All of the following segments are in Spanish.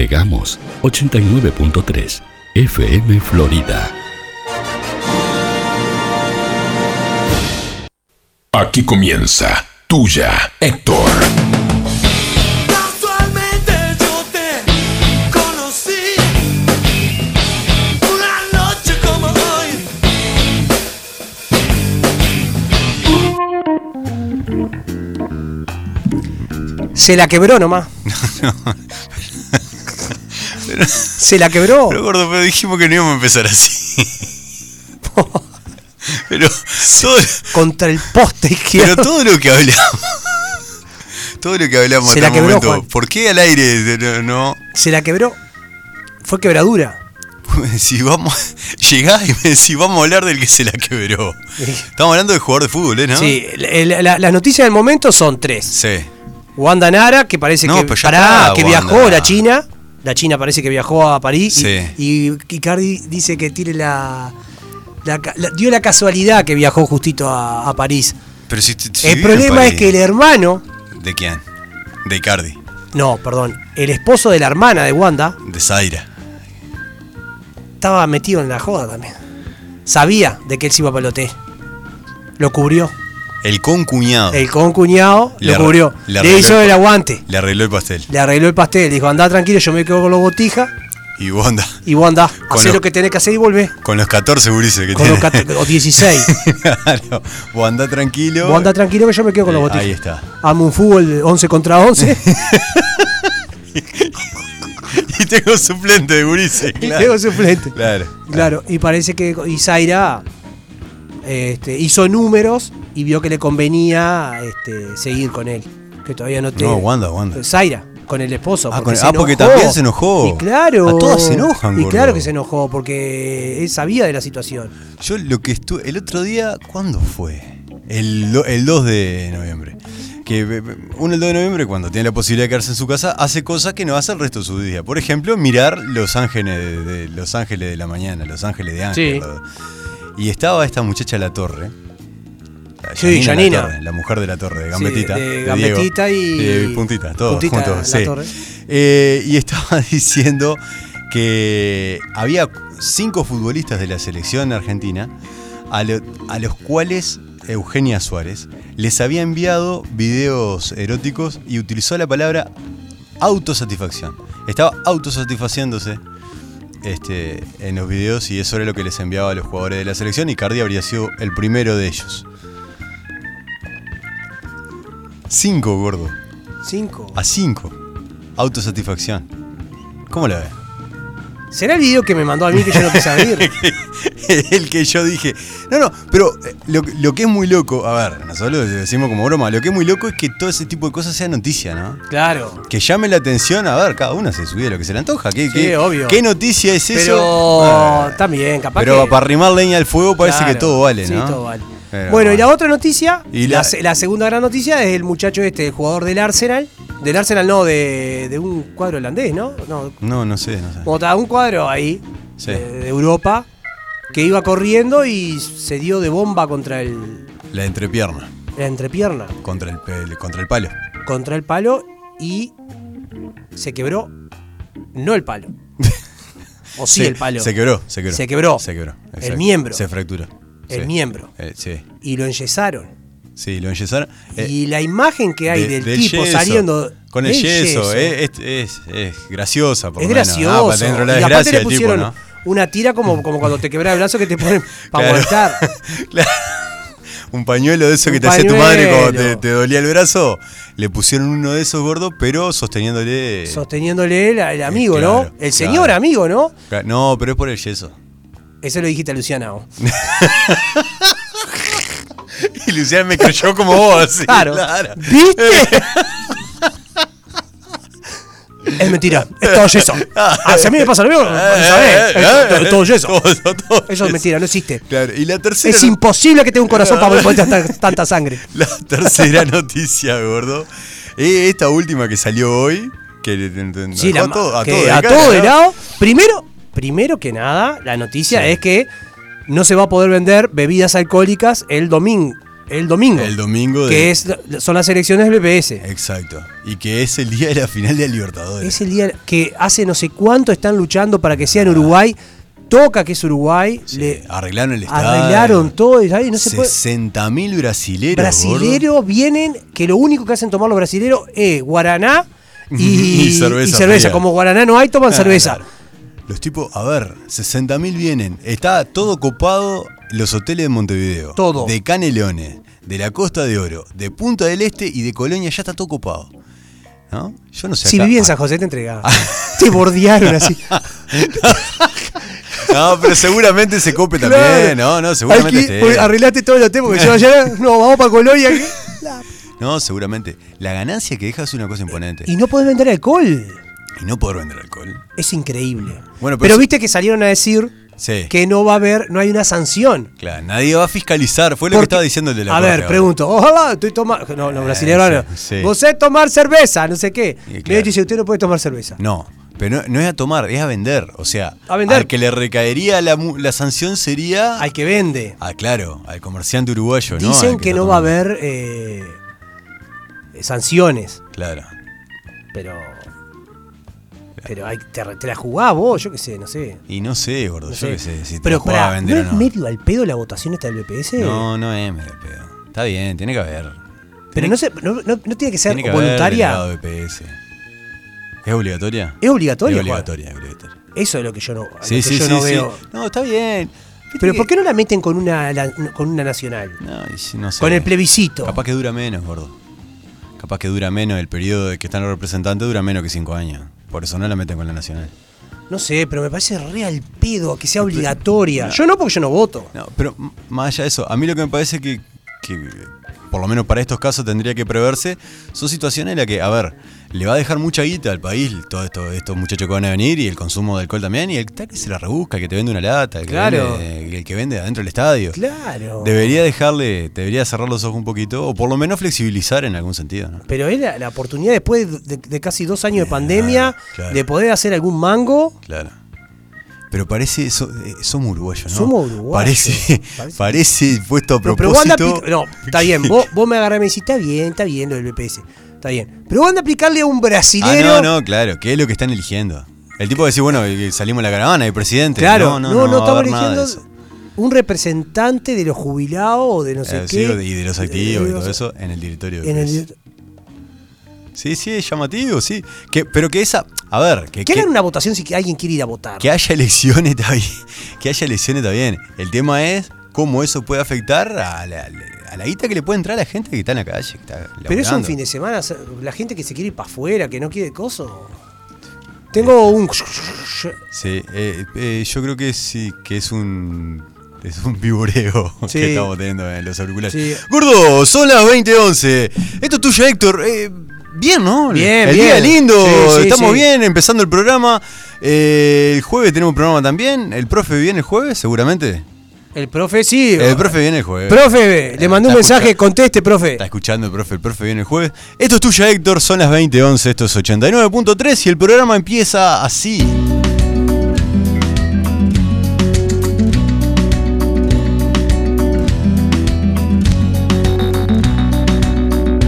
Llegamos 89.3 FM Florida. Aquí comienza Tuya, Héctor. Casualmente yo te conocí una noche como hoy. Se la quebró nomás. Se la quebró. Pero gordo, pero dijimos que no íbamos a empezar así. pero todo, Contra el poste pero izquierdo. todo lo que hablamos. Todo lo que hablamos el quebró, momento. Juan. ¿Por qué al aire? No, no. Se la quebró. Fue quebradura. Si vamos. Llegás y me decís, vamos a hablar del que se la quebró. Estamos hablando del jugador de fútbol, ¿eh? ¿No? Sí, la- la- las noticias del momento son tres. Sí. Wanda Nara, que parece No, que, pero pará, que viajó a la China. La China parece que viajó a París. y- Sí. Y, Icardi dice que tiene la, la ca- la- Dio la casualidad que viajó justito a, a París. Pero si, si el problema es que el hermano. ¿De quién? De Icardi. No, perdón. El esposo de la hermana de Wanda De Zaira. estaba metido en la joda también. Sabía de que él se iba a pelote. Lo cubrió. El concuñado. El concuñado Le lo cubrió. le hizo el aguante. Le arregló el pastel. Le arregló el pastel. Dijo, andá tranquilo, yo me quedo con los botijas. Y Wanda. Y vos andá, Con hacé los- lo que tenés que hacer y volvé. Con los 14 gurises que Con tiene. los cat- o 16. claro. Vos andá tranquilo. Vos andá tranquilo que yo me quedo con los Eh, botijas. ahí está. Amo un fútbol de 11 contra 11. Y tengo suplente de gurises. y tengo suplente. Claro. Claro, y parece que Isaira este, hizo números y vio que le convenía este, seguir con él. Que todavía no te. No, Wanda, Wanda. Zaira, con el esposo. Ah, porque con- se ah, porque también se enojó. Y claro. A todas se enojan, Y gordo. claro que se enojó, porque él sabía de la situación. Yo lo que estuve. El otro día, ¿cuándo fue? El, do- el 2 de noviembre. Que uno el 2 de noviembre, cuando tiene la posibilidad de quedarse en su casa, hace cosas que no hace el resto de su día. Por ejemplo, mirar Los Ángeles de, de- Los Ángeles de la mañana, Los Ángeles de Ángel. Sí. Y estaba esta muchacha La Torre. la Sí, La. Torre, la mujer de La Torre, de Sí, Gambetita. de de Gambetita Diego. y- Puntita, todos Puntita, juntos. La sí. Torre. Eh, y estaba diciendo que había cinco futbolistas de la selección argentina a, lo- a los cuales Eugenia Suárez les había enviado videos eróticos y utilizó la palabra autosatisfacción. Estaba autosatisfaciéndose este, en los videos y eso era lo que les enviaba a los jugadores de la selección y Cardi habría sido el primero de ellos. Cinco, gordo. Cinco. A cinco. Autosatisfacción. ¿Cómo la ves? ¿Será el video que me mandó a mí que yo no quise abrir? el que yo dije. No, no, pero eh, lo, lo que es muy loco, a ver, nosotros lo decimos como broma, lo que es muy loco es que todo ese tipo de cosas sea noticia, ¿no? claro. Que llame la atención, a ver, cada una se sube lo que se le antoja. ¿Qué, Sí, qué- obvio. qué noticia es eso? Pero Ah, también, capaz pero que. para arrimar leña al fuego parece Claro, que todo vale, sí, ¿no? todo vale. Pero bueno, y la otra noticia, Y la, la- se- la segunda gran noticia es el muchacho este, el jugador del Arsenal. Del Arsenal no, de, de un cuadro holandés, ¿no? No, No, no sé, no sé. un cuadro ahí, Sí. de, de Europa, que iba corriendo y se dio de bomba contra el, La entrepierna, la entrepierna, contra el, contra el palo. contra el palo y se quebró, no el palo. o sí, Se- el palo. Se quebró, se quebró. Se quebró. Se quebró. El miembro. Se fracturó. El Sí. miembro. Eh, sí, Y lo enyesaron. sí, lo enyesaron. Eh, y la imagen que hay de- del, tipo yeso. saliendo Con el del yeso, eh, es, es- es graciosa, por es. Ah, gracioso. para dentro de la y desgracia le del tipo, pusieron ¿no? Una tira como, como cuando te quebras el brazo que te ponen para Claro. molestar. Claro. Un pañuelo de eso que te hacía tu madre cuando te, te dolía el brazo. Le pusieron uno de esos gordos, pero sosteniéndole. Sosteniéndole el, el amigo, claro, ¿no? El señor claro. amigo, ¿no? Claro, No, pero es por el yeso. Eso lo dijiste a Luciana. vos. Y Luciana me creyó como vos, así. Claro. ¿Viste? Es mentira. Es todo yeso. Ah, si a mí me pasa lo mismo, ¿sabés? Es todo- todo yeso. Todo- todo Eso es yeso. mentira, no existe. Claro, y la tercera. Es imposible que tenga un corazón para poder tanta, tanta sangre. La tercera noticia, gordo. Es esta última que salió hoy. Que Sí, la, a todo, a que todo de a cara, todo de ¿no? lado. Primero, primero que nada, la noticia Sí. es que no se va a poder vender bebidas alcohólicas el domingo. El domingo. El domingo de- Que es, son las elecciones del BPS. Exacto. Y que es el día de la final de Libertadores. Es el día que hace no sé cuánto están luchando para que sea en Uruguay. Toca que es Uruguay. Sí, le arreglaron el estadio. arreglaron todo. y ¿sabes? No se puede. 60.000 brasileros. Brasileros vienen, que lo único que hacen tomar los brasileros es guaraná y, Y cerveza. Como guaraná no hay, toman Ah, cerveza. claro. Los tipos, a ver, 60.000 vienen. Está todo copado los hoteles de Montevideo. Todo. De Canelones, de la Costa de Oro, de Punta del Este y de Colonia, ya está todo copado. ¿No? Yo no sé. Si acá- viví en San José te entregaba. te bordearon así. No, pero seguramente se cope también. No, no, seguramente. Aquí, esté. pues, arreglaste todo el tema porque yo ayer, no, vamos para Colonia. que- No, seguramente. La ganancia que deja es una cosa imponente. Y no podés vender alcohol. Y no poder vender alcohol. Es increíble. Bueno, pero viste que salieron a decir Sí. que no va a haber, no hay una sanción. Claro, nadie va a fiscalizar. Fue lo que estaba diciendo el de la A ver, ahora. pregunto, ojalá estoy tomando. No, no, brasileño no. sí, sí. Vos sé tomar cerveza, no sé qué. Y Me claro. dice, usted no puede tomar cerveza. No, pero no, no es a tomar, es a vender. O sea, A vender. al que le recaería la, sanción sería. Al que vende. Ah, claro, al comerciante uruguayo, ¿no? Dicen Al que, está no va a haber eh, sanciones, Claro. pero. Pero hay, te, te la jugás vos, yo qué sé, no sé. Y no sé, gordo, no yo sé. qué sé, si te pero la jugaba pará, a vender ¿no o es no. medio al pedo la votación esta del BPS? No, no es medio pedo. Está bien, tiene que haber. Pero Tiene- no, se, no, no- tiene que ser tiene que haber voluntaria. delegado de PS. ¿Es obligatoria? ¿Es obligatoria, Es obligatoria, es obligatoria. Eso es lo que yo no, lo Sí, que sí, yo sí, no veo. No, está bien. Pero ¿por qué no la meten con una, la- con una nacional? No, no sé. Con el plebiscito. Capaz que dura menos, gordo. Capaz que dura menos, el periodo de que están los representantes dura menos que cinco años. Por eso no la meten con la nacional. No sé, pero me parece real pedo que sea obligatoria. Yo no, porque yo no voto. No, pero más allá de eso, a mí lo que me parece que, que, por lo menos para estos casos tendría que preverse, son situaciones en las que, a ver, le va a dejar mucha guita al país todos esto, estos muchachos que van a venir y el consumo de alcohol también, y el tal que se la rebusca, el que te vende una lata, el que, vende, el que vende adentro del estadio. Claro. Debería dejarle, debería cerrar los ojos un poquito, o por lo menos flexibilizar en algún sentido, ¿no? Pero es la, la oportunidad después de, de casi dos años de pandemia claro. de poder hacer algún mango. Claro. Pero parece, so- eh, somos uruguayos, ¿no? Somos uruguayos. Parece, Parece- parece puesto a No, pero propósito. apli- no, está bien. Vos, vos me agarrás y me decís, está bien, está bien lo del BPS. Está bien. Pero andá a aplicarle a un Ah, brasilero. no, no, claro, ¿qué es lo que están eligiendo? El tipo decir, bueno, eh, salimos en la caravana, el presidente. Claro, no, no, va a estamos haber nada de eligiendo un representante de los jubilados o de no sé Eh, sí, qué. y de los activos y Eh, todo eso en el directorio. En el. Sí, sí, es llamativo, sí. Que, pero que esa. A ver, que, que que, hagan una votación si alguien quiere ir a votar. que haya elecciones está bien. Que haya elecciones está bien. El tema es cómo eso puede afectar a la, a la guita que le puede entrar a la gente que está en la calle. Que está Pero es un fin de semana, la gente que se quiere ir para afuera, que no quiere coso. Tengo un. Sí, eh, eh, yo creo que sí, que es un. Es un vivoreo Sí. que estamos teniendo en los auriculares. Sí. Gordo, son las 20.11. Esto es tuyo, Héctor. Eh, bien, ¿no? Bien, El bien. día lindo. Sí, Estamos bien, empezando el programa. Eh, el jueves tenemos un programa también. ¿El profe viene el jueves, seguramente? El profe sí. El profe viene el jueves. Profe, le mandé un Está mensaje, escucha- conteste, profe. Está escuchando el profe, el profe viene el jueves. Esto es tuya, Héctor, son las 20.11, esto es 89.3 y el programa empieza así.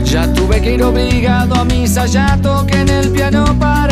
Ya tuve que ir obligado a misa, ya toqué en el piano para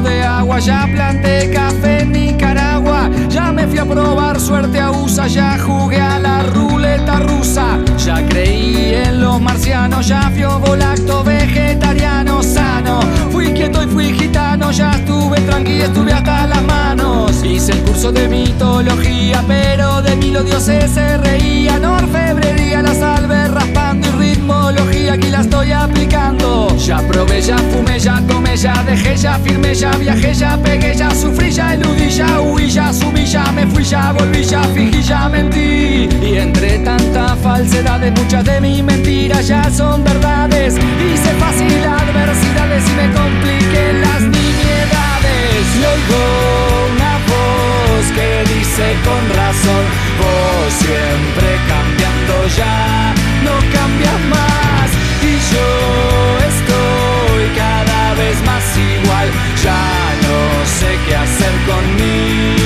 De agua, ya planté café en Nicaragua, ya me fui fui a probar suerte a USA, ya jugué a la ruleta rusa. Ya creí en los marcianos, ya fui volacto vegetariano Fui quieto y fui gitano, ya estuve tranqui, estuve hasta las manos. Hice el curso de mitología, pero de mí los dioses se reían. Orfebrería, la salve raspando y ritmología, aquí la estoy aplicando. Ya probé, ya fumé, ya tomé, ya dejé, ya firmé, ya viajé, ya pegué, ya sufrí, ya eludí, ya huí, ya sumí, ya me fui, ya volví, ya fingí, ya mentí. Y entre tanta falsedades, muchas de mis mentiras ya son verdades. Hice fácil adversidades y me compliqué las nimiedades. Y oigo una voz que dice con razón, vos siempre cambiando ya, no cambias más. Y yo estoy cada vez más igual, ya no sé qué hacer conmigo.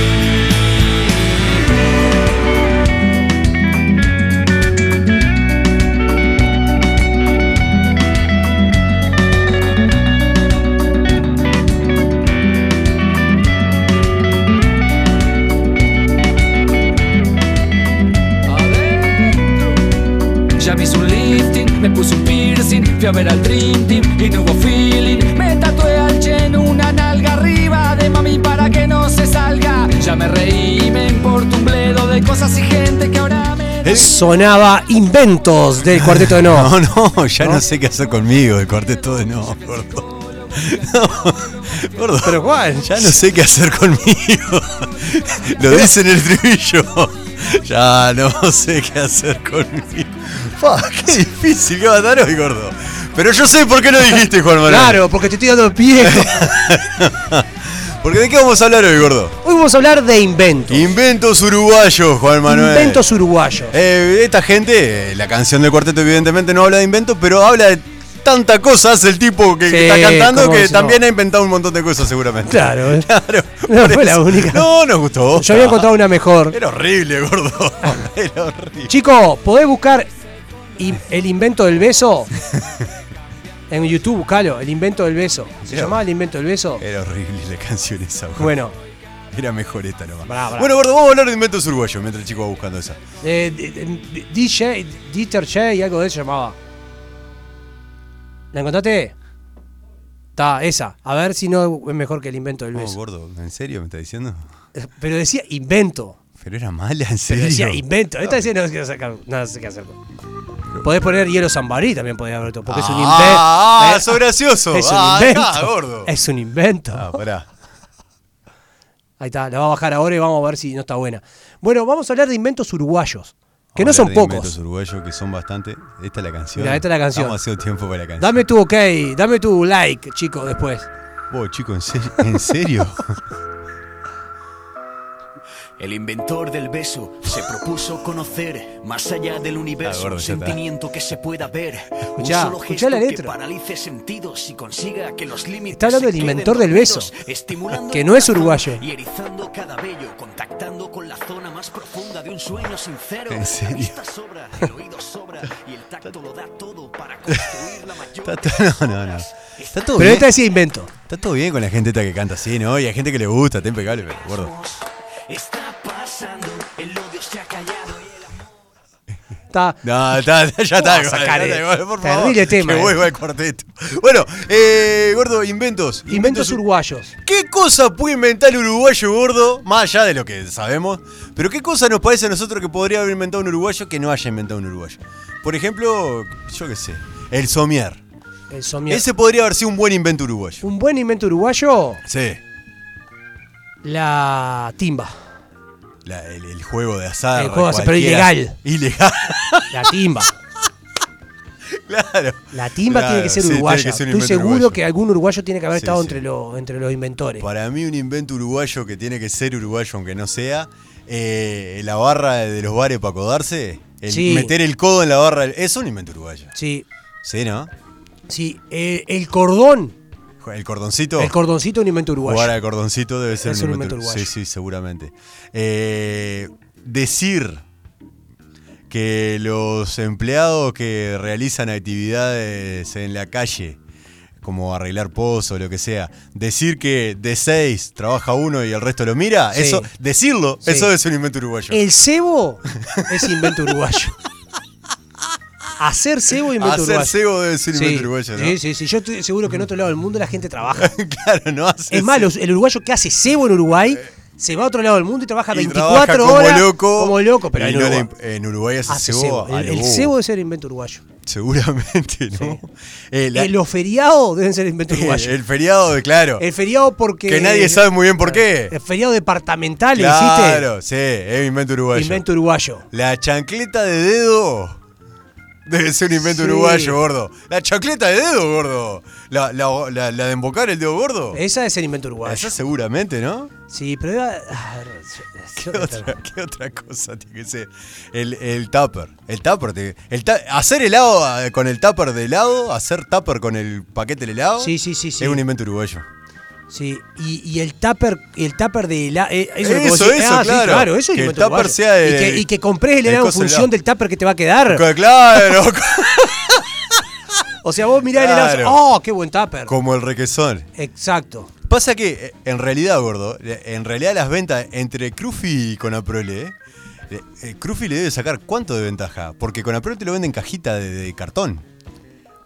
Sonaba Inventos del Cuarteto de No. No, no, ya no, sé qué hacer conmigo, el cuarteto de no, gordo. No, gordo. Pero Juan, Ya no sé qué hacer conmigo. Lo dice en el estribillo. Ya no sé qué hacer conmigo. Fa, qué difícil que va a dar hoy, gordo. Pero yo sé por qué lo dijiste, Juan Manuel. Claro, porque te estoy dando pie. Porque de qué vamos a hablar hoy, gordo. Hoy vamos a hablar de inventos. Inventos uruguayos, Juan Manuel. Inventos uruguayos. Eh, esta gente, eh, la canción del cuarteto evidentemente no habla de inventos, pero habla de tanta cosa hace el tipo que, está cantando que no. también ha inventado un montón de cosas seguramente. Claro, eh. Claro. No fue la única. No, nos gustó. Yo había encontrado una mejor. Era horrible, gordo. Era horrible. Chico, ¿podés buscar el invento del beso? En YouTube, buscalo, el invento del beso. ¿Se Era- llamaba el invento del beso? Era horrible la canción esa, gordo. Bueno, Era mejor esta nomás. Brá, brá. Bueno, gordo, vamos a hablar de inventos uruguayos mientras el chico va buscando esa. eh, d- d- DJ, Dieter Che y algo de eso llamaba. ¿La encontraste? Está, esa. A ver si no es mejor que el invento del No, beso. gordo, ¿en serio me está diciendo? Pero decía invento. Pero era mala, en Pero serio. decía invento. Esta decía no sé qué hacer. No sé qué hacer. Podés poner hielo zambarí también podés haber otro, porque es un invento. Ah, ah, sos gracioso. Es un Ah, invento. acá, gordo. Es un invento. Ah, pará. Ahí está, la va a bajar ahora y vamos a ver si no está buena. Bueno, vamos a hablar de inventos uruguayos, que no Vamos son de inventos pocos. uruguayos que son bastante. Esta es la canción. Mirá, esta es la canción. Tiempo para la canción. Dame tu ok, dame tu like, chico, después. Vos, chico, ¿en serio? ¿En serio? El inventor del beso se propuso conocer más allá del universo, gordo, un sentimiento que se pueda ver. Un solo gesto la que letra. paralice sentidos y consiga que los límites Está hablando del inventor del beso, estimulando que no es uruguayo. Y erizando cada vello, contactando con la zona más profunda de un sueño sincero. ¿En serio? La vista sobra, el oído sobra y el tacto lo da todo para construir la mayor Está no, no, no. Está todo Pero bien. esta decía invento. Está todo bien con la gente esta que canta así, ¿no? Y hay gente que le gusta, está impecable, pero gordo. Está pasando, el odio se ha callado y el amor Está. No, está, ya está, ¿Cómo vas a igual, ya está igual, por favor. terrible tema, Que eh? vuelva el cuarteto. Bueno, eh, gordo, inventos. Inventos uruguayos. ¿Qué cosa puede inventar el uruguayo gordo? Más allá de lo que sabemos. Pero ¿qué cosa nos parece a nosotros que podría haber inventado un uruguayo que no haya inventado un uruguayo? Por ejemplo, yo qué sé, el somier. El somier. Ese podría haber sido un buen invento uruguayo. Un buen invento uruguayo, Sí. la timba. La- el, el juego de azar. El juego pero ilegal. Ilegal. La timba. claro. La timba Claro, tiene que ser sí, uruguaya. que ser Estoy seguro uruguayo. que algún uruguayo tiene que haber Sí, estado sí. Entre, los, entre los inventores. Para mí un invento uruguayo que tiene que ser uruguayo aunque no sea, eh, la barra de los bares para codarse, el meter el codo en la barra, es un invento uruguayo. Sí, Sí, ¿no? sí. el cordón. El cordoncito. El cordoncito es un invento uruguayo. Jugar al cordoncito debe ser Es un invento uruguayo. Sí, sí, seguramente. Eh, decir que los empleados que realizan actividades en la calle como arreglar pozos o lo que sea, decir que de seis trabaja uno y el resto lo mira, Sí. eso, decirlo, Sí. eso es un invento uruguayo. El cebo es invento uruguayo. Hacer cebo es invento Hacer uruguayo. cebo debe ser Sí, invento uruguayo, ¿no? Sí, sí, sí. Yo estoy seguro que en otro lado del mundo la gente trabaja. claro, no hace Es más, los- el uruguayo que hace cebo en Uruguay se va a otro lado del mundo y trabaja y 24 trabaja como horas loco. como loco, pero en no Uruguay en Uruguay hace, hace cebo. El, el cebo debe ser invento uruguayo. Seguramente, ¿no? Eh, la- Eh, los feriados deben ser invento uruguayo. el feriado, de claro. El feriado porque. que nadie sabe muy bien por qué. El feriado departamental, Claro, sí, es invento uruguayo. Invento uruguayo. La chancleta de dedo debe ser un invento Sí. uruguayo, gordo. La chancleta de dedo, gordo. La, la- la- la de embocar el dedo gordo. Esa es el invento uruguayo. Esa seguramente, ¿no? Sí, pero. iba- a ver, ¿Qué otra, qué otra cosa tiene que ser? El, el tupper. El tupper. te- el ta- hacer helado eh, con el tupper de helado, hacer tupper con el paquete del helado. Sí, sí, sí, sí. Es un invento uruguayo. Sí, y, y el tupper, el tupper de eso, lo que Eso, eso, Ah, sí, claro. claro, eso es Que el tupper sea y, el- que, y que compres el el helado en función helado. del tupper que te va a quedar. Claro, O sea, vos mirás el helado y ¡oh, qué buen tupper! como el requesón. Exacto. Pasa que, eh, en realidad, gordo, eh, en realidad las ventas entre Crufi y Conaprole, eh, eh, le debe sacar cuánto de ventaja. Porque Conaprole te lo vende en cajita de, de cartón.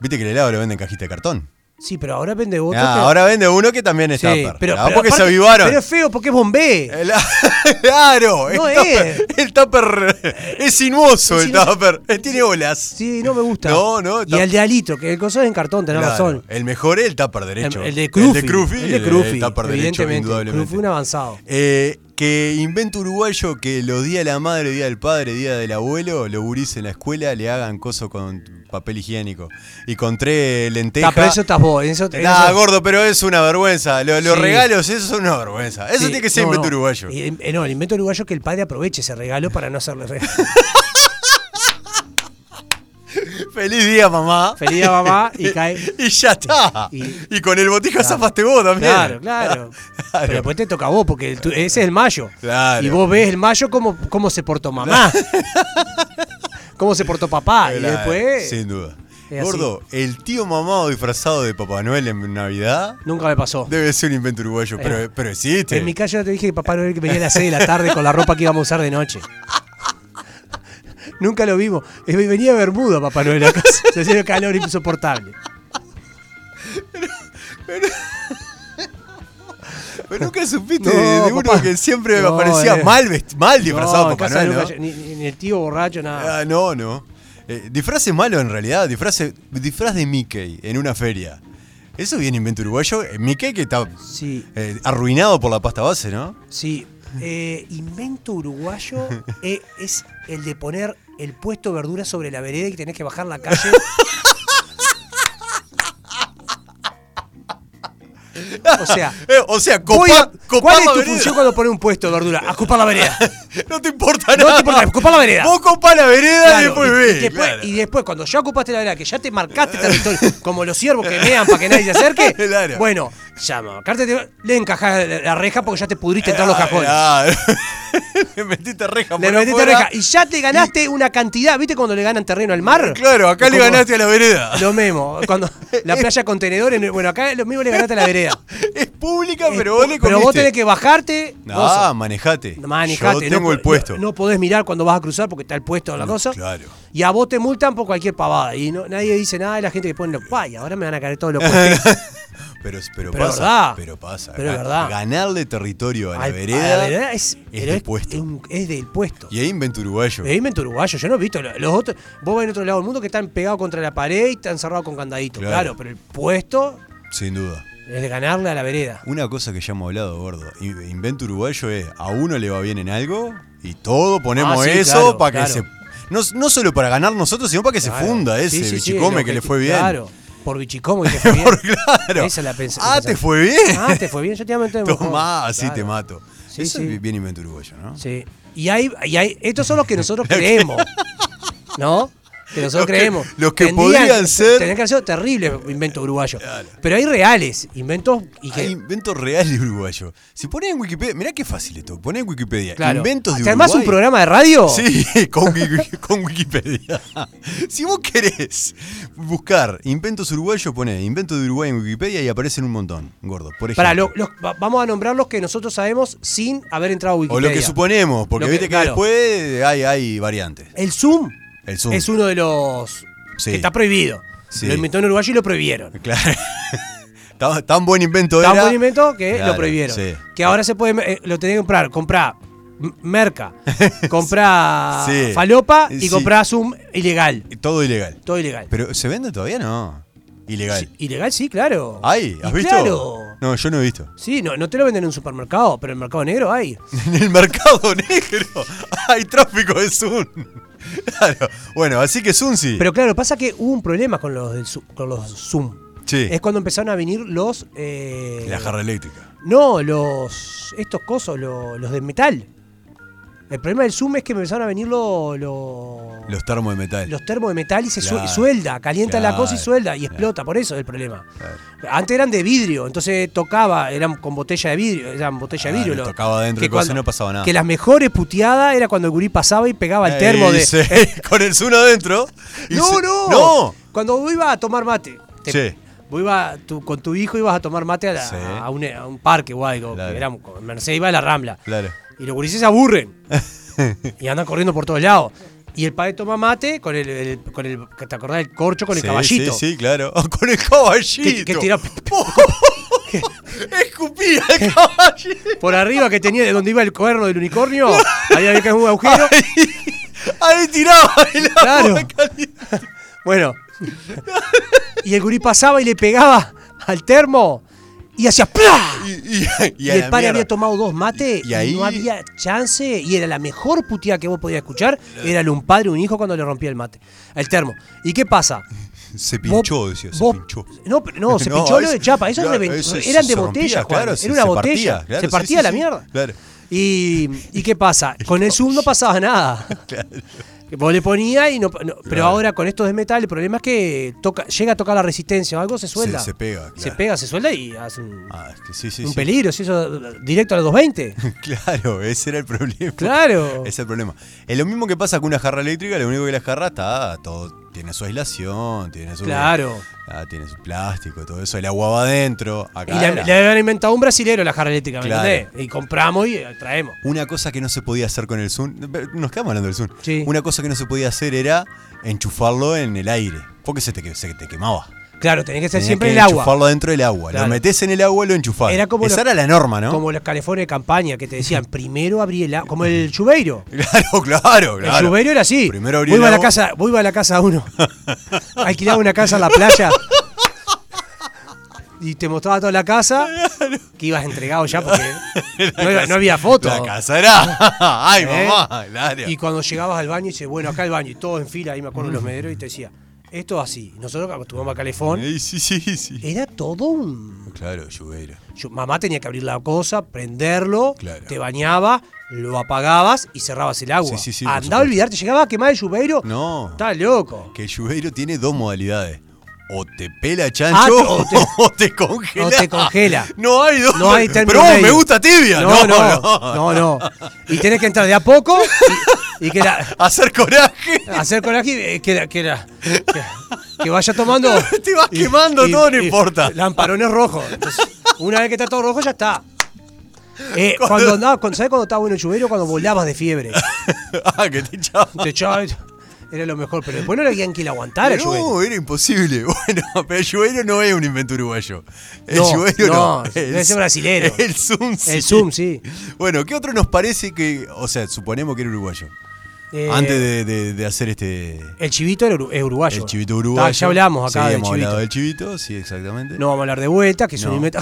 Viste que el helado lo vende en cajita de cartón. Sí, pero ahora vende otro. Ah, que- ahora vende uno que también es Sí, tupper. pero, pero porque se avivaron. Pero es feo porque es bombé. El- claro, No el, es. tupper, el tupper es sinuoso, Es el sinuoso. tupper. Eh, Tiene olas. Sí, no me gusta. No, no, Y el de alitro, que el coso es en cartón, tenés Claro, razón. El mejor es el tupper derecho. El, el de Crufi. El de Crufi. El de Crufi, tupper derecho, indudablemente. Crufi un avanzado. Eh, que invento uruguayo que los días de la madre, día del padre, día del abuelo, los gurís en la escuela le hagan coso con papel higiénico. Y con tres lentejas. Ah, pero eso estás vos. Eso, Nah, eso- gordo, pero es una vergüenza. Los, los Sí. regalos, eso son una vergüenza. Eso Sí, tiene que ser no, invento no. uruguayo. Y, eh, no, el invento uruguayo es que el padre aproveche ese regalo para no hacerle regalo. Feliz día, mamá. Feliz día, mamá, y cae- y ya está. Y, Y- con el botija zafaste vos también. Claro, claro. Pero después te toca a vos, porque tú- ese es el mayo. Claro. Y vos ves el mayo cómo, cómo se portó mamá. cómo se portó papá. Y Claro, después. Sin duda. Gordo, el tío mamado disfrazado de Papá Noel en Navidad Nunca me pasó. debe ser un invento uruguayo, pero, Eh, pero existe. En mi calle yo te dije que papá Noel que venía a las 6 de la tarde con la ropa que íbamos a usar de noche. Nunca lo vimos. Venía de Bermuda papá Noel a casa. Se hacía calor insoportable. Pero nunca supiste No, de uno papá. que siempre No, aparecía eh. mal, mal disfrazado No, Papá Noel, ni, el tío borracho, nada. Ah, no, no. Eh, disfraces malos en realidad, disfraz, disfraz de Mickey en una feria. Eso viene invento uruguayo. Eh, Mickey que está Sí, eh, arruinado por la pasta base, ¿no? sí. Eh, invento uruguayo es el de poner el puesto de verduras sobre la vereda y tenés que bajar la calle. O sea, Eh, o sea, copar, a- copar ¿cuál es tu vereda. función cuando pones un puesto de verdura? A ocupar la vereda. No te importa No nada. te importa, ocupar la vereda. Vos copás la vereda y después y, ves. y después, claro. y después, cuando ya ocupaste la vereda, que ya te marcaste territorio, como los ciervos que mean para que nadie se acerque, Claro. bueno, ya marcarte, te- le encajás la, reja porque ya te pudriste en todos los cajones. Ah, Le metiste reja Le por metiste afuera. reja y ya te ganaste una cantidad, ¿viste cuando le ganan terreno al mar? Claro, acá le ganaste a la vereda. Lo mismo, cuando la playa contenedores, bueno, acá lo mismo le ganaste a la vereda. Pública, Eh, pero vos le pero vos comiste. tenés que bajarte. No, vos- manejate. manejate, Yo tengo el puesto. No, no podés mirar cuando vas a cruzar porque está el puesto de la cosa. Claro. Y a vos te multan por cualquier pavada. Y no, nadie dice nada de la gente que pone los guay, ahora me van a caer todos los puestos. Pero, pero, Pero es pasa. verdad. Pero pasa. Pero es verdad. Ganarle territorio a la Al- vereda. a la vereda es, del es- puesto. es un- es del puesto. Y ahí invento uruguayo. Es invento uruguayo, yo no he visto lo- los otros. Vos ves en otro lado del mundo que están pegados contra la pared y están cerrados con candaditos. Claro. Claro, pero el puesto Sin duda. Es de ganarle a la vereda. Una cosa que ya hemos hablado, gordo. in- Invento uruguayo es a uno le va bien en algo y todo ponemos Ah, sí, eso claro, para que se. No, no solo para ganar nosotros, sino para que Claro. se funda ese sí, sí, bichicome el que le fue bien. Claro, por bichicomo que fue bien. Por claro. Esa es la pens- ah, te fue bien. Ah, te fue bien, yo te amo. Tomá, así te mato. Sí, Eso es bien invento uruguayo, ¿no? Sí. Y hay, y hay, estos son los que nosotros creemos. ¿No? Que nosotros Los que- creemos. los que Tendrían- podrían ser- Tendrían que haber sido terribles inventos uruguayos. Pero hay reales inventos y que. Hay inventos reales uruguayos. Si pones en Wikipedia, mirá qué fácil esto. Pones en Wikipedia claro. inventos de Además, un Uruguay. programa de radio. Sí, con, con Wikipedia. Si vos querés buscar inventos uruguayos, poné inventos de Uruguay en Wikipedia y aparecen un montón, gordo. Por ejemplo. Para, lo- los- va- vamos a nombrar los que nosotros sabemos sin haber entrado a o Wikipedia. lo que suponemos, porque que- viste que claro. después hay, hay variantes. El Zoom, El Zoom. es uno de los Sí. que está prohibido. Sí. Lo inventó en Uruguay y lo prohibieron. Claro. tan, tan buen invento Tan era. buen invento que Claro, lo prohibieron. sí. Que ahora se puede, eh, lo tenés que comprar. Comprá m- merca, comprá Sí. falopa y Sí. comprá Zoom ilegal. Todo ilegal. Todo ilegal. Pero ¿se vende todavía? No. Ilegal. Ilegal sí, claro. ¿Hay? ¿Has Y visto? Claro. No, yo no he visto. Sí, no, no te lo venden en un supermercado, pero en el mercado negro hay. En el mercado negro hay tráfico de Zoom. Claro. Bueno, así que Zoom sí. Pero claro, pasa que hubo un problema con los, del con los Zoom. sí. Es cuando empezaron a venir los... eh, La jarra eléctrica. No, los. Estos cosos, lo- los de metal. El problema del Zoom es que me empezaron a venir lo- lo- Los termos de metal. los termos de metal y se Claro, suelda, calienta la cosa y suelda y claro. explota, por eso es el problema. Antes eran de vidrio, entonces tocaba, eran con botella de vidrio, eran botella de Claro, vidrio. lo- tocaba adentro que y cuando- no pasaba nada. Que las mejores puteadas era cuando el gurí pasaba y pegaba el termo de. sí, con el Zoom adentro. No, se- no, No. Cuando vos ibas a tomar mate. te- Sí. Vos ibas, tú- con tu hijo ibas a tomar mate a, la- Sí. a un, a un parque o algo. Era, Mercedes iba a la Rambla. Claro. Y los gurises se aburren. y andan corriendo por todos lados. Y el padre toma mate con el, el- con el ¿te acordás del corcho con el Sí, caballito? Sí, sí, claro. con el caballito. Que, que tira Escupía el caballito. por arriba que tenía de donde iba el cuerno del unicornio. Ahí había que un agujero. Ahí tiraba el agua Claro. caliente. Bueno. Y el gurí pasaba y le pegaba al termo y hacía ¡plá! Y, y- y Y, a el padre había tomado dos mates Y ahí- no había chance. Y era la mejor puteada que vos podías escuchar. Era el un padre un hijo cuando le rompía el mate. El termo. ¿Y qué pasa? Se Vos- pinchó, decía, se pinchó. No, no, se No, pinchó lo de chapa. Eso claro, revent- eso- eran de rompía, botella, Juan. claro, Era una se botella. partía, claro, se partía sí, la sí, mierda. claro. Y, ¿Y qué pasa? Con el Zoom no pasaba nada. Que Vos le ponías y no. no- pero Claro. ahora con estos de metal, el problema es que toca, llega a tocar la resistencia o algo, se suelda. Se- se pega, Se claro. pega, se suelda y hace un, Ah, es que sí, sí, un sí. peligro. Si eso directo a los 220. Claro, ese era el problema. Claro. Ese es el problema. Es lo mismo que pasa con una jarra eléctrica, lo único que la jarra está todo, tiene su aislación, tiene su. Claro. ah, tiene su plástico, todo eso, el agua va adentro. Y Acá le, era- le habían inventado un brasilero la jarra eléctrica, ¿me Claro. entendés? Y compramos y eh, traemos. Una cosa que no se podía hacer con el Zoom, nos quedamos hablando del Zoom. Sí. Una cosa que no se podía hacer era enchufarlo en el aire, porque se te, se te quemaba. Claro, tenés que ser siempre que el agua. enchufarlo dentro del agua. Claro. Lo metés en el agua y lo enchufás. Era como Esa era la norma, ¿no? Como los calefones de campaña que te decían, primero abrí el agua. Como el chubeiro. Claro, claro, claro. El chubeiro era así. Primero abrí Vos el a la agua. casa, ibas a la casa uno. Alquilaba una casa en la playa. Y te mostraba toda la casa. Que ibas entregado ya porque no, había foto. La casa era. Ay, ¿Eh? mamá, claro. Y cuando llegabas al baño, dices, bueno, acá el baño. Y todos en fila, ahí me acuerdo los mederos, y te decía, esto es así. Nosotros acostumbramos a calefón. Ey, Sí, sí, sí. Era todo un. Claro, lluvero. Yo- mamá tenía que abrir la cosa, prenderlo, Claro. te bañaba, lo apagabas y cerrabas el agua. Sí, sí, sí, Andaba a olvidarte, llegaba a quemar el chubeiro. No. Estás loco. Que el lluvero tiene dos modalidades. O te pela Ah, chancho o te- o te congela. o te congela. No hay dos. No hay Pero me gusta tibia. No, no, no, no. Y tenés que entrar de a poco y, y que la- Hacer coraje. hacer coraje y que, la- que, la- que, que vaya tomando. Te vas quemando, todo no importa. Lamparones rojos. Entonces, una vez que está todo rojo, ya está. Eh, cuando cuando, ¿sabes cuando estaba bueno el lluvero? Cuando volabas de fiebre. ah, que te echaba. Te echaba- Era lo mejor, pero después no había quien la aguantara el lluvero. No, era imposible. Bueno, pero el lluvero no es un invento uruguayo. El No, lluvero no, no. debe ser brasilero. El Zoom sí. El Zoom, sí. Bueno, ¿qué otro nos parece que, o sea, suponemos que era uruguayo? Eh, Antes de, de- de hacer este... El chivito es uruguayo. El chivito uruguayo. Ah, ya hablamos acá sí, del hemos chivito. hablado del chivito, sí, exactamente. No vamos a hablar de vuelta, que es un No. invento.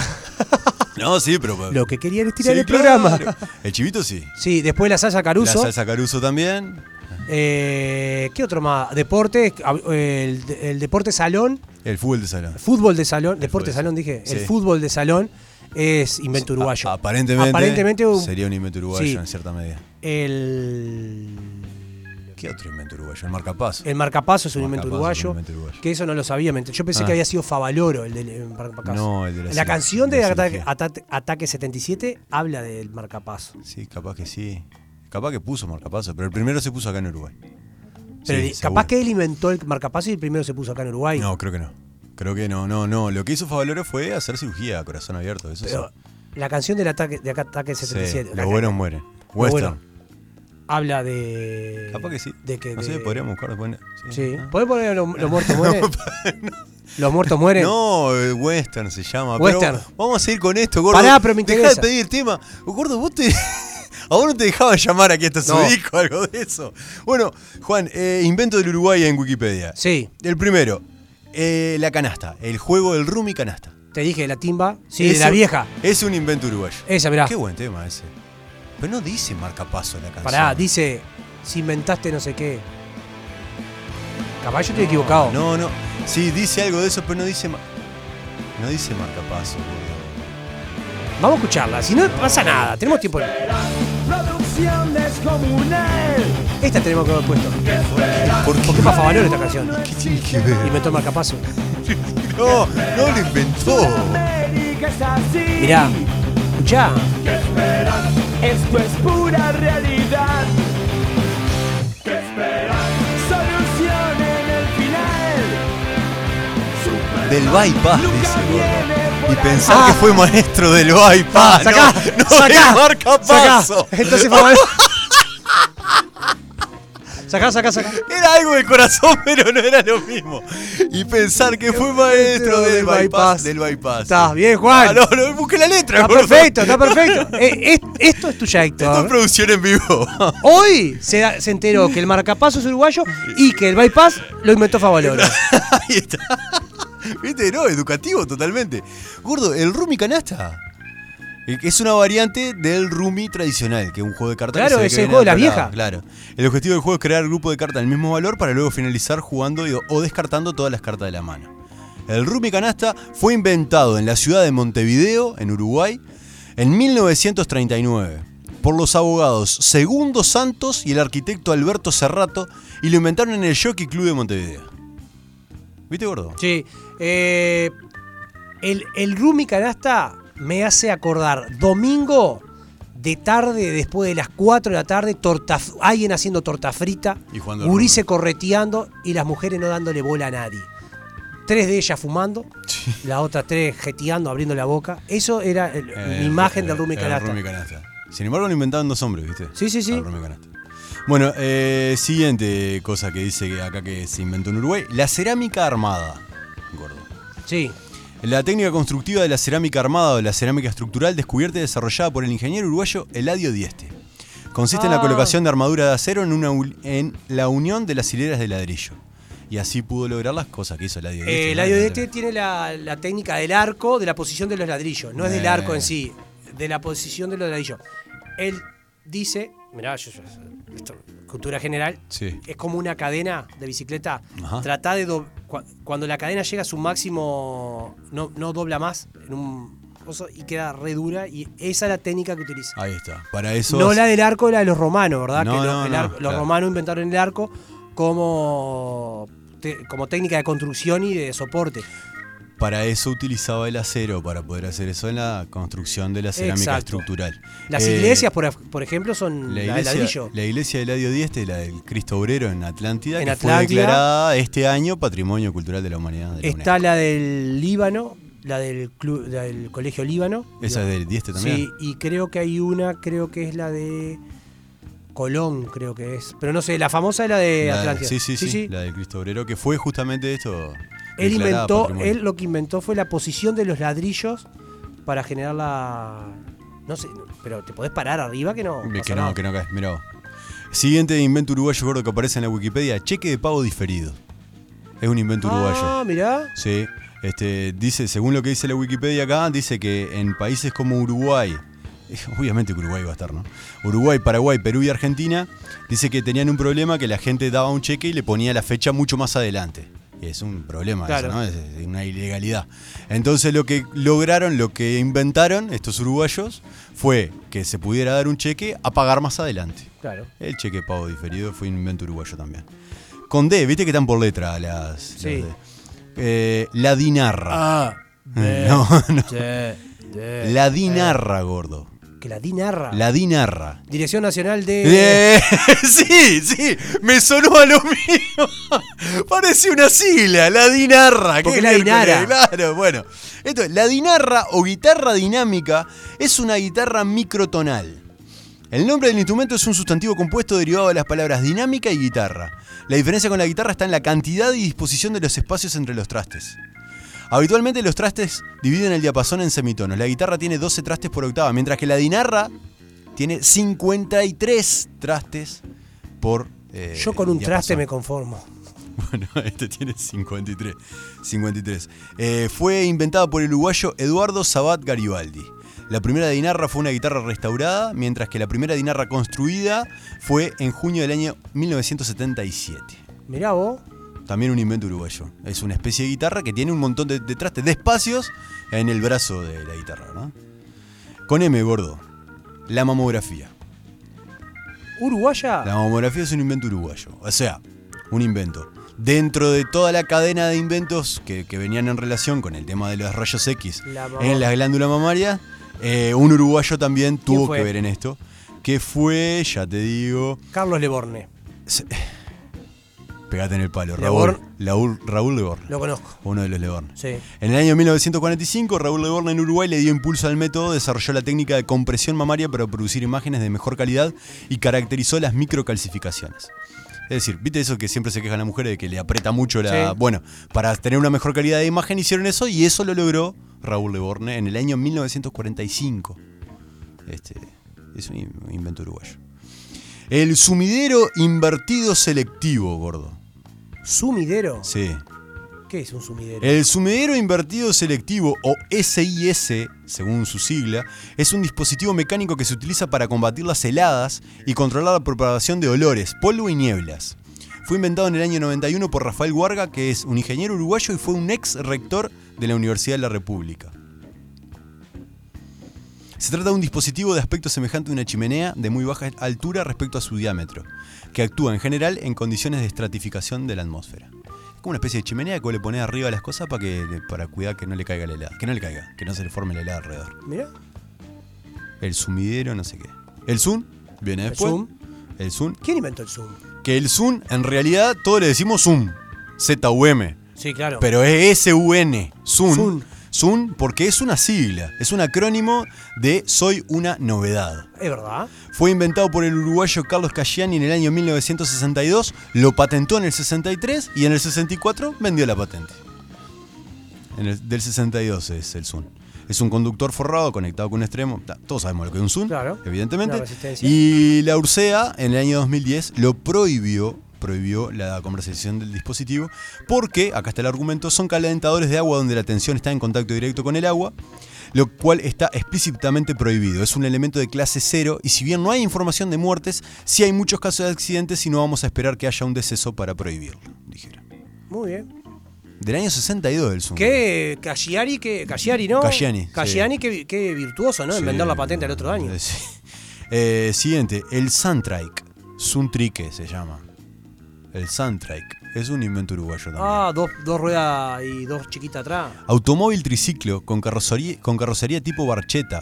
No, sí, pero... Lo que querían es tirar Sí, el claro. programa. El chivito sí. Sí, después la salsa La Caruso. salsa caruso también. Eh, ¿Qué otro más? Deporte, el, el deporte salón, El fútbol de salón. fútbol de salón, deporte de salón dije, el fútbol de salón es invento uruguayo. A- aparentemente, Aparentemente un- sería un invento uruguayo sí. en cierta medida. el ¿Qué otro invento uruguayo? El marcapaso. El marcapazo es un El invento marcapaso es un invento uruguayo. Que eso no lo sabía. Yo pensé Ah. que había sido Favaloro el del el marcapaso. No, el de la La canción de Ataque. Ataque- Ataque 77 habla del marcapazo. Sí, capaz que sí. Capaz que puso marcapaso, pero el primero se puso acá en Uruguay. Pero Sí, seguro. capaz que él inventó el marcapaso y el primero se puso acá en Uruguay. No, creo que no. Creo que no, no, no. Lo que hizo Favaloro fue hacer cirugía a corazón abierto. Eso Pero sí. la canción del ataque, de acá- Ataque Sí, 77 la los buenos mueren. Western. bueno. habla de. Capaz que sí. De que, no sé, podríamos buscar después. Sí. Ah. ¿Podés poner los, los muertos mueren? Los muertos mueren. No, Western se llama. Western. Pero vamos a seguir con esto, gordo. Pará, pero me Dejá interesa. de pedir tema. Gordo, vos te. A vos no te dejaba llamar aquí hasta su No. disco, algo de eso. Bueno, Juan, eh, invento del Uruguay en Wikipedia. Sí, El primero, eh, la canasta. El juego del rumi canasta. te dije la timba. Sí, de la un- vieja. Es un invento uruguayo. Esa, mirá. Qué buen tema ese. Pero no dice marcapaso la canción. Pará, dice, si inventaste no sé qué. Capaz yo estoy equivocado. No, no. Sí, dice algo de eso, pero no dice. No dice marcapaso, gordo. Vamos a escucharla, si no pasa nada, tenemos tiempo. Producción descomunal. Esta tenemos que haber puesto. ¿Por ¿Por qué para Favaloro esta canción? ¿Qué tiene que ver? Inventó el marcapaso. No, no lo inventó. Mirá, escuchá. Esto es pura realidad. Solución en el final. Del bypass, Nunca dice por Y pensar Ah. que fue maestro del bypass. sacá, no, no sacá, es marcapaso. sacá. Entonces Favaloro. Sacá, sacá, sacá. Era algo del corazón, pero no era lo mismo. Y pensar que fue maestro del bypass. Del bypass. Estás bien, Juan. Ah, no, no, busque la letra. Está perfecto, está perfecto. Eh, es- esto es tuya, Esto es Héctor. producción en vivo. Hoy se, se enteró que el marcapaso es uruguayo y que el bypass lo inventó Favaloro. Ahí está. ¿Viste? No, educativo totalmente. Gordo, el Rumi Canasta. eh, Es una variante del Rumi tradicional, que es un juego de cartas. Claro, es que el juego de la vieja. Claro. El objetivo del juego es crear el grupo de cartas del mismo valor para luego finalizar jugando o descartando todas las cartas de la mano. El Rumi Canasta fue inventado en la ciudad de Montevideo, en Uruguay, en 1939 por los abogados Segundo Santos y el arquitecto Alberto Serrato y lo inventaron en el Jockey Club de Montevideo. ¿Viste, gordo? Sí. eh, el, el Rumi Canasta me hace acordar domingo de tarde, después de las 4 de la tarde, torta, alguien haciendo torta frita, Urice correteando y las mujeres no dándole bola a nadie. Tres de ellas fumando, las otras tres jeteando, abriendo la boca. Eso era el- Eh, mi imagen eh, del Rumi Canasta. Rumi Canasta. Sin embargo, lo inventaban dos hombres, ¿viste? Sí, sí, sí. El Rumi Canasta. Bueno, eh, siguiente cosa que dice acá que se inventó en Uruguay: la cerámica armada. Gordo. Sí. La técnica constructiva de la cerámica armada o la cerámica estructural descubierta y desarrollada por el ingeniero uruguayo Eladio Dieste. Consiste en la Ah. colocación de armadura de acero en, una, en la unión de las hileras de ladrillo. Y así pudo lograr las cosas que hizo Eladio Dieste. Eh, el ¿no? audio de este tiene la, la técnica del arco, de la posición de los ladrillos. No es del Eh. arco en sí, de la posición de los ladrillos. Él dice, mirá, yo, yo- esto, cultura general, Sí. es como una cadena de bicicleta. Ajá. Trata de do- cua- cuando la cadena llega a su máximo, no, no dobla más en un coso y queda re dura. Y esa es la técnica que utiliza. Ahí está. Para eso. No la del arco, la de los romanos, ¿verdad? No, que lo- no, el no, arco- los romanos inventaron el arco como, te- como técnica de construcción y de soporte. Para eso utilizaba el acero, para poder hacer eso en la construcción de la cerámica Exacto. estructural. Las Eh, iglesias, por, por ejemplo, son La la de iglesia, ladrillo. la iglesia de Eladio Dieste, la del Cristo Obrero en Atlántida, En que fue declarada este año Patrimonio Cultural de la Humanidad. De la Está la del Líbano, la del, club, la del Colegio Líbano. Esa es del Dieste también. Sí, y creo que hay una, creo que es la de Colón, creo que es. Pero no sé, la famosa es la de La- Atlántida. sí, sí, sí, la del Cristo Obrero, que fue justamente esto. Él inventó, patrimonio. él lo que inventó fue la posición de los ladrillos para generar la. No sé, pero te podés parar arriba que no. Que pasa no, nada. que no cae, mirá. Siguiente invento uruguayo gordo que aparece en la Wikipedia, cheque de pago diferido. Es un invento uruguayo. Ah, mirá. Sí, este, dice, según lo que dice la Wikipedia acá, dice que en países como Uruguay, obviamente que Uruguay va a estar, ¿no? Uruguay, Paraguay, Perú y Argentina, dice que tenían un problema que la gente daba un cheque y le ponía la fecha mucho más adelante. Es un problema Claro. eso, ¿no? Es, una ilegalidad. Entonces lo que lograron, lo que inventaron estos uruguayos fue que se pudiera dar un cheque a pagar más adelante. Claro. El cheque de pago diferido fue un invento uruguayo también. Con D, viste que están por letra las. Sí. las D. Eh, la dinarra. Ah, no, no. La dinarra, gordo. Que la dinarra. La dinarra. Dirección Nacional de. Eh, sí, sí, me sonó a lo mío. Parece una sigla, la dinarra. ¿qué Porque la miércoles? dinara. Claro, bueno. Esto, la dinarra o guitarra dinámica es una guitarra microtonal. El nombre del instrumento es un sustantivo compuesto derivado de las palabras dinámica y guitarra. La diferencia con la guitarra está en la cantidad y disposición de los espacios entre los trastes. Habitualmente los trastes dividen el diapasón en semitonos. La guitarra tiene 12 trastes por octava, mientras que la dinarra tiene 53 trastes por eh, Yo con un traste me conformo. Bueno, este tiene 53. 53. Eh, fue inventada por el uruguayo Eduardo Sabat Garibaldi. La primera dinarra fue una guitarra restaurada, mientras que la primera dinarra construida fue en junio del año 1977. Mirá vos. También un invento uruguayo. Es una especie de guitarra que tiene un montón de, de trastes, de espacios en el brazo de la guitarra, ¿no? Con M, gordo. La mamografía. ¿Uruguaya? La mamografía es un invento uruguayo. O sea, un invento. Dentro de toda la cadena de inventos que, que venían en relación con el tema de los rayos X La en la glándula mamaria, eh, un uruguayo también tuvo que ver en esto. Que fue, ya te digo, Carlos Leborne. Pegate en el palo. Raúl, Raúl, Raúl Leborn. Lo conozco. Uno de los Leborn. Sí. En el año 1945, Raúl Leborn en Uruguay le dio impulso al método, desarrolló la técnica de compresión mamaria para producir imágenes de mejor calidad y caracterizó las microcalcificaciones. Es decir, ¿viste eso que siempre se quejan las mujeres de que le aprieta mucho la. Sí. Bueno, para tener una mejor calidad de imagen hicieron eso y eso lo logró Raúl Leborne en el año 1945. Este es un in- invento uruguayo. El sumidero invertido selectivo, gordo. ¿Sumidero? Sí. ¿Qué es un sumidero? El sumidero invertido selectivo o SIS, según su sigla, es un dispositivo mecánico que se utiliza para combatir las heladas y controlar la propagación de olores, polvo y nieblas. Fue inventado en el año 91 por Rafael Guarga, que es un ingeniero uruguayo y fue un ex rector de la Universidad de la República. Se trata de un dispositivo de aspecto semejante a una chimenea de muy baja altura respecto a su diámetro, que actúa en general en condiciones de estratificación de la atmósfera. Es como una especie de chimenea que le pones arriba las cosas para que para cuidar que no le caiga la helada, que no le caiga, que no se le forme la helada alrededor. Mirá. El sumidero, no sé qué. El Zoom viene El después. zoom. El Zoom. ¿Quién inventó el Zoom? Que el Zoom, en realidad, todos le decimos Zoom. Z-U-M. Sí, claro. Pero es S-U-N. Zoom. Zoom. Zoom porque es una sigla. Es un acrónimo de Soy una novedad. Es verdad. Fue inventado por el uruguayo Carlos Casciani en el año 1962, lo patentó en el 63 y en el 64 vendió la patente. En el- del 62 es el Zoom. Es un conductor forrado conectado con un extremo. Todos sabemos lo que es un Zoom, Claro. evidentemente. Y la URSEA en el año 2010 lo prohibió, prohibió la comercialización del dispositivo porque, acá está el argumento, son calentadores de agua donde la tensión está en contacto directo con el agua, lo cual está explícitamente prohibido. Es un elemento de clase cero y si bien no hay información de muertes, sí hay muchos casos de accidentes y no vamos a esperar que haya un deceso para prohibirlo, dijeron. Muy bien. Del año 62 el Zoom. ¿Qué? Casciari, que Casciari, ¿no? Casciani, sí. Casciani, qué, qué virtuoso, ¿no? En Sí. vender la patente al otro año. Eh, sí. Eh, siguiente, el Suntrike. Suntrike se llama. El Suntrike. Es un invento uruguayo también. Ah, dos, dos ruedas y dos chiquitas atrás. Automóvil triciclo con carrocería, con carrocería tipo barcheta.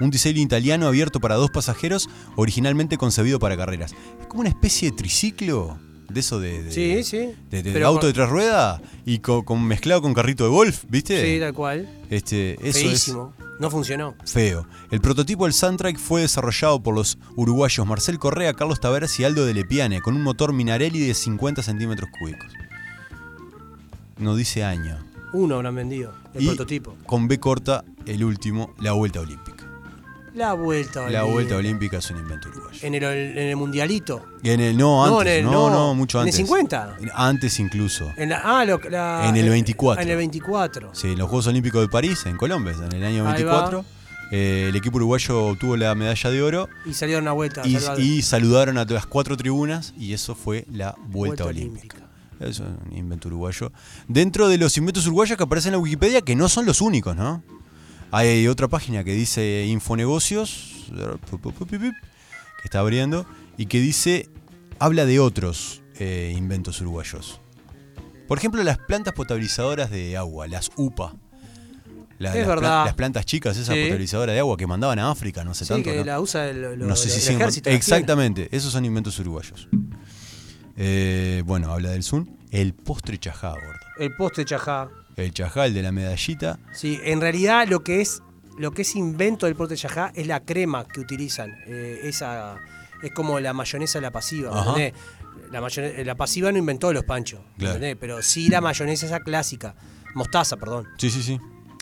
Un diseño italiano abierto para dos pasajeros, originalmente concebido para carreras. Es como una especie de triciclo, de eso de, de- Sí, sí. de- auto con- de tres ruedas y co- con, mezclado con carrito de golf, ¿viste? Sí, tal cual. Este, eso Feísimo. No funcionó. feo. El prototipo del Suntrike fue desarrollado por los uruguayos Marcel Correa, Carlos Taveras y Aldo de Lepiane, con un motor Minarelli de 50 centímetros cúbicos. No dice año. Uno habrán vendido. El Y prototipo. Con B corta, el último, la vuelta olímpica. La vuelta La olímpica. vuelta olímpica es un invento uruguayo. En el, en el mundialito. En el, no, No, antes, en el- no, no, no, mucho en el antes. 50. Antes incluso. En la, ah, lo- la- En el 24. En el 24. Sí, en los Juegos Olímpicos de París, en Colombia, en el año Ahí va. 24. eh, el equipo uruguayo obtuvo la medalla de oro Y salieron una vuelta. y, saludaron a las cuatro tribunas y eso fue la vuelta, olímpica. Es un invento uruguayo. Dentro de los inventos uruguayos que aparecen en la Wikipedia, que no son los únicos, ¿no? Hay otra página que dice Infonegocios, que está abriendo, y que dice, habla de otros eh, inventos uruguayos. Por ejemplo, las plantas potabilizadoras de agua, las UPA. La- Es las, pla- verdad. las plantas chicas, esas Sí. potabilizadoras de agua que mandaban a África, no sé Sí, tanto. que ¿no? la usa el, lo- No sé si el ejército. tiene. Exactamente, esos son inventos uruguayos. Eh, bueno, habla del Zoom. El postre chajá, gordo. El poste chajá. El chajá, el de la medallita. Sí, en realidad lo que es lo que es invento del poste chajá es la crema que utilizan. Eh, esa es como la mayonesa de la pasiva, ¿me Ajá. entendés? La, la pasiva no inventó los panchos, ¿me Claro. Pero sí la mayonesa esa clásica. Mostaza, perdón. Sí, sí, sí.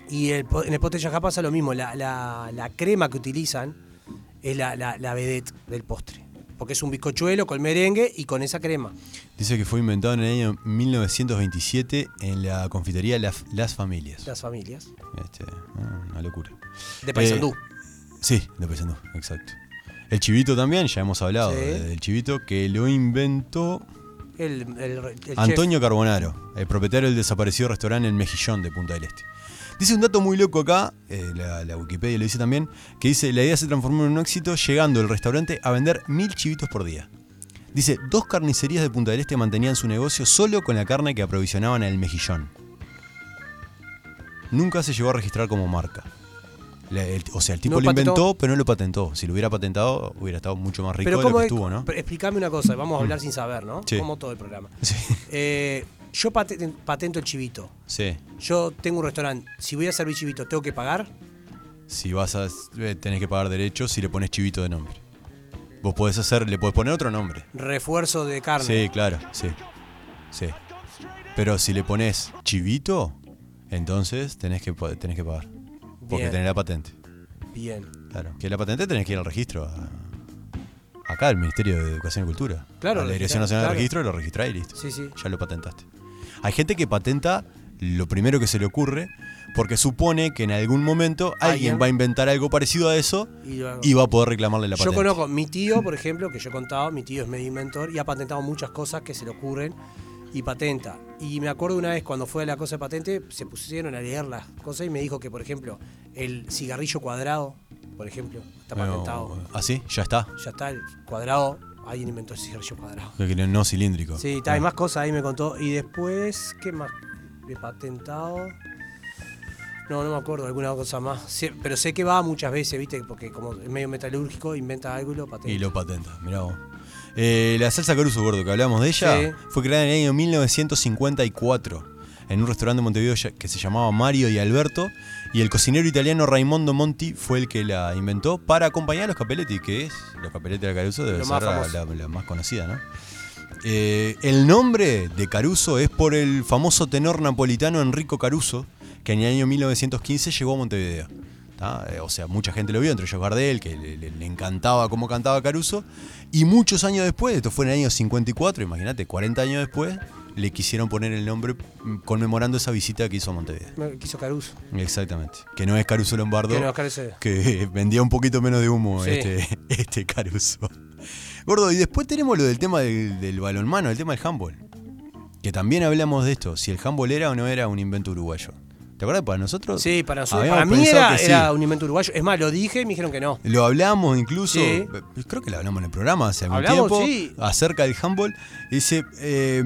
Y el en el poste chajá pasa lo mismo. La, la- la crema que utilizan es la, la, la vedette del postre. Porque es un bizcochuelo con merengue y con esa crema. Dice que fue inventado en el año 1927 en la confitería Las, Familias. Las familias. Este, ah, una locura. De Paysandú. Eh, sí, de Paysandú, exacto. El chivito también, ya hemos hablado Sí. de- del chivito, que lo inventó El, el- el chef. Antonio Carbonaro, el propietario del desaparecido restaurante El Mejillón de Punta del Este. Dice un dato muy loco acá, eh, la, la Wikipedia lo dice también, que dice, la idea se transformó en un éxito llegando el restaurante a vender mil chivitos por día. Dice, dos carnicerías de Punta del Este mantenían su negocio solo con la carne que aprovisionaban al Mejillón. Nunca se llegó a registrar como marca. La- el- o sea, el tipo No lo patentó. inventó, pero no lo patentó. Si lo hubiera patentado, hubiera estado mucho más rico Pero de lo que es- estuvo, ¿no? pero explícame una cosa, vamos a hablar sin saber, ¿no? Sí. Como todo el programa. Sí. Eh, yo paten- patento el chivito. Sí. Yo tengo un restaurante. Si voy a servir chivito, ¿tengo que pagar? Si vas a. eh, tenés que pagar derechos si le pones chivito de nombre. Vos podés hacer, le podés poner otro nombre. Refuerzo de carne. Sí, claro, sí. Sí. Pero si le pones chivito, entonces tenés que, tenés que pagar. Porque Bien. tenés la patente. Bien. Claro. Que la patente tenés que ir al registro. a- acá, al Ministerio de Educación y Cultura. Claro, A la Dirección Nacional claro. de Registro, lo registrás y listo. Sí, sí. Ya lo patentaste. Hay gente que patenta lo primero que se le ocurre porque supone que en algún momento alguien, Alguien. va a inventar algo parecido a eso Y y va a poder reclamarle la Yo patente. conozco mi tío, por ejemplo, que yo he contado, mi tío es medio inventor y ha patentado muchas cosas que se le ocurren y patenta. Y me acuerdo una vez cuando fue a la cosa de patente, se pusieron a leer las cosas y me dijo que, por ejemplo, el cigarrillo cuadrado, por ejemplo, está patentado. ¿Ah, sí? Ya está. Ya está, el cuadrado, alguien inventó el cigarrillo cuadrado. Que no cilíndrico. Sí, está, hay Ah. más cosas ahí me contó. Y después, ¿qué más? De patentado. No, no me acuerdo, alguna cosa más. Sí, pero sé que va muchas veces, ¿viste? Porque como es medio metalúrgico, inventa algo y lo patenta. Y lo patenta, mirá vos. Eh, la salsa Caruso Gordo, que hablamos de ella, Sí. fue creada en el año 1954 en un restaurante de Montevideo que se llamaba Mario y Alberto. Y el cocinero italiano Raimondo Monti fue el que la inventó para acompañar a los capelletti, que es los capelletti de Caruso, debe Lo ser más la, famoso. la- la más conocida, ¿no? Eh, el nombre de Caruso es por el famoso tenor napolitano Enrico Caruso, que en el año 1915 llegó a Montevideo. Eh, O sea, mucha gente lo vio, entre ellos Gardel, que le, le- le encantaba cómo cantaba Caruso. Y muchos años después, esto fue en el año 54, imagínate, 40 años después, le quisieron poner el nombre conmemorando esa visita que hizo a Montevideo. Me quiso Caruso. Exactamente. Que no es Caruso Lombardo, Que no, Caruso. que vendía un poquito menos de humo Sí. este, este Caruso. Gordo, y después tenemos lo del tema del, del balonmano, el tema del handball. Que también hablamos de esto, si el handball era o no era un invento uruguayo. ¿Te acuerdas? Para nosotros. Sí, para, nosotros, para mí era, que sí. era un invento uruguayo. Es más, lo dije y me dijeron que no. Lo hablamos incluso, Sí. creo que lo hablamos en el programa hace algún tiempo, sí. acerca del handball. Dice, eh,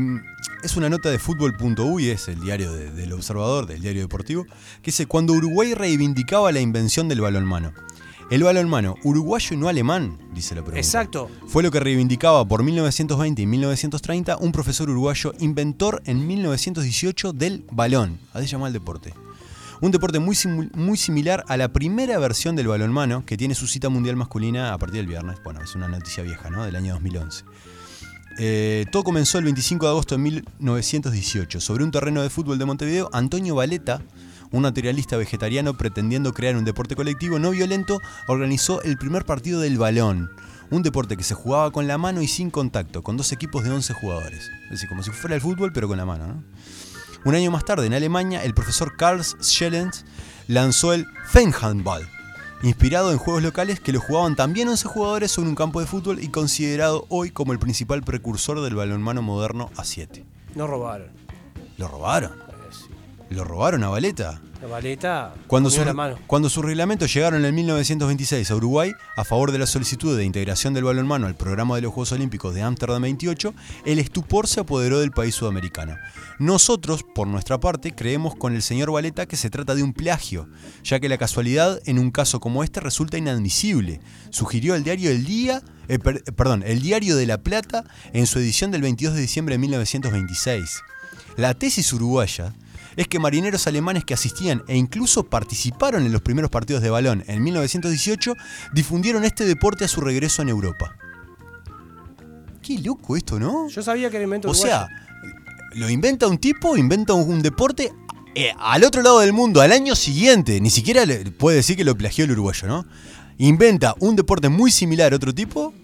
es una nota de fútbol.uy, es el diario de- del Observador, del diario deportivo, que dice, cuando Uruguay reivindicaba la invención del balonmano. El balonmano, uruguayo y no alemán, dice la pregunta. Exacto. Fue lo que reivindicaba por 1920 y 1930 un profesor uruguayo inventor en 1918 del balón, así se llama el deporte. Un deporte muy, muy similar a la primera versión del balonmano que tiene su cita mundial masculina a partir del viernes. Bueno, es una noticia vieja, ¿no? Del año 2011. Eh, todo comenzó el 25 de agosto de 1918. Sobre un terreno de fútbol de Montevideo, Antonio Valeta, un naturalista vegetariano pretendiendo crear un deporte colectivo no violento, organizó el primer partido del balón. Un deporte que se jugaba con la mano y sin contacto, con dos equipos de 11 jugadores. Es decir, como si fuera el fútbol, pero con la mano. ¿no? Un año más tarde, en Alemania, el profesor Karl Schellens lanzó el Feinhandball, inspirado en juegos locales que lo jugaban también 11 jugadores sobre un campo de fútbol y considerado hoy como el principal precursor del balonmano moderno a 7. No robaron. ¿Lo robaron? ¿Lo robaron a Valeta? La baleta. Cuando, su- la mano. cuando sus reglamentos llegaron en 1926 a Uruguay, a favor de la solicitud de integración del balonmano al programa de los Juegos Olímpicos de Ámsterdam 28, el estupor se apoderó del país sudamericano. Nosotros, por nuestra parte, creemos con el señor Valeta que se trata de un plagio, ya que la casualidad en un caso como este resulta inadmisible, sugirió el diario El Día, eh, per- eh, perdón, el Diario de la Plata en su edición del 22 de diciembre de 1926. La tesis uruguaya es que marineros alemanes que asistían e incluso participaron en los primeros partidos de balón en 1918 difundieron este deporte a su regreso en Europa. Qué loco esto, ¿no? Yo sabía que era invento O uruguayo. sea, lo inventa un tipo, inventa un, un deporte eh, al otro lado del mundo, al año siguiente. Ni siquiera le- puede decir que lo plagió el uruguayo, ¿no? Inventa un deporte muy similar a otro tipo,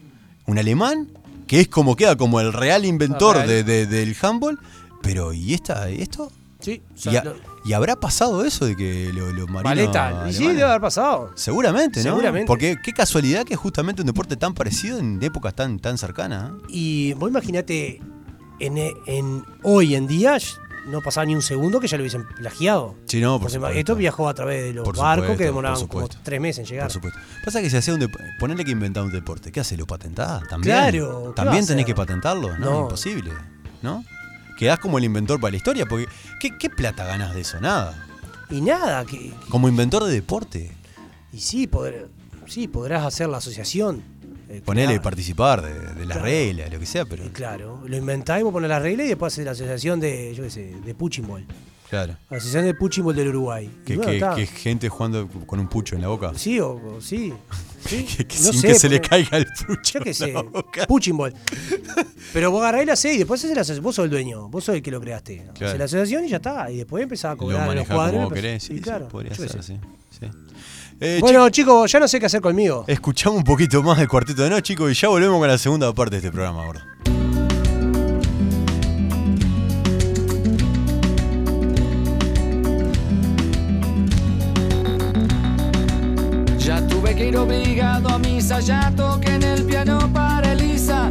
un alemán, que es como queda como el real inventor Ah, real. de- de- del handball. Pero, ¿y esta, esto? Sí, o sea, ¿Y, ha- lo- y habrá pasado eso de que lo- los marinos Valeta. Y sí, alemanes- debe haber pasado. Seguramente, ¿no? Seguramente. Porque qué casualidad que es justamente un deporte tan parecido en épocas tan, tan cercanas. ¿eh? Y vos imaginate, en, en- hoy en día no pasaba ni un segundo que ya lo hubiesen plagiado. Sí, no, por supuesto. esto viajó a través de los Por barcos supuesto, que demoraban como tres meses en llegar. Por supuesto. Pasa que si hacía un dep- ponerle que inventar un deporte, ¿qué hace? ¿Lo patentás? ¿También? Claro, ¿qué ¿También tenés que patentarlo? No, No. imposible. ¿No? Quedás como el inventor para la historia, porque ¿qué, qué plata ganás de eso? Nada. Y nada, que, Como inventor de deporte. y sí, poder, sí, podrás hacer la asociación. eh, Ponele claro. participar de, de las Claro. reglas, lo que sea, pero. Y Claro, lo inventás y vos ponés las reglas y después haces la asociación de, yo qué sé, de Puchimbol. Claro. La asociación de Puchimbol del Uruguay. Que, bueno, que- gente jugando con un pucho en la boca. Sí, o, o sí. sí. Que, que No sin sé, que se le caiga el pucho. Yo qué sé. Puchimbol. Pero vos agarrás la hacés y después haces la asociación. Vos sos el dueño, vos sos el que lo creaste. Claro. Hacés la asociación y ya está. Y después empezás a Lo cobrar los manejás cuadros. como querés. sí, Sí, sí, claro. podría ser así. sí. Eh, Bueno, chicos, ya no sé qué hacer conmigo. Escuchamos un poquito más del cuarteto de no, chicos, y ya volvemos con la segunda parte de este programa, gordo. Que ir obligado a misa, ya toqué en el piano para Elisa,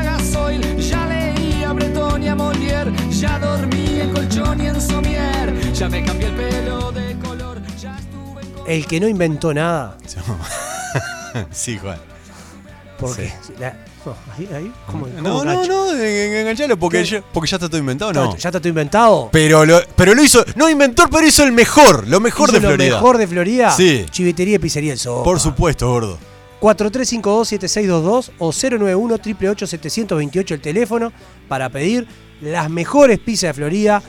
a Breton y a Molière, ya dormí en colchón y en somier, ya me cambié el pelo de color, ya estuve en... El que no inventó nada. sí, Juan. Porque. la- no, ahí, ahí, ¿cómo, cómo No, no, no, en- en- enganchalo porque porque ya está todo inventado, no. ¿Ya está todo inventado? Pero lo, pero lo hizo, no inventor, pero hizo el mejor, lo mejor Hizo de lo Florida. mejor de Florida. Sí. Chivetería y Pizzería El Sopa. Por supuesto, gordo. 4352-7622 o 091-888-728 el teléfono para pedir las mejores pizzas de Florida,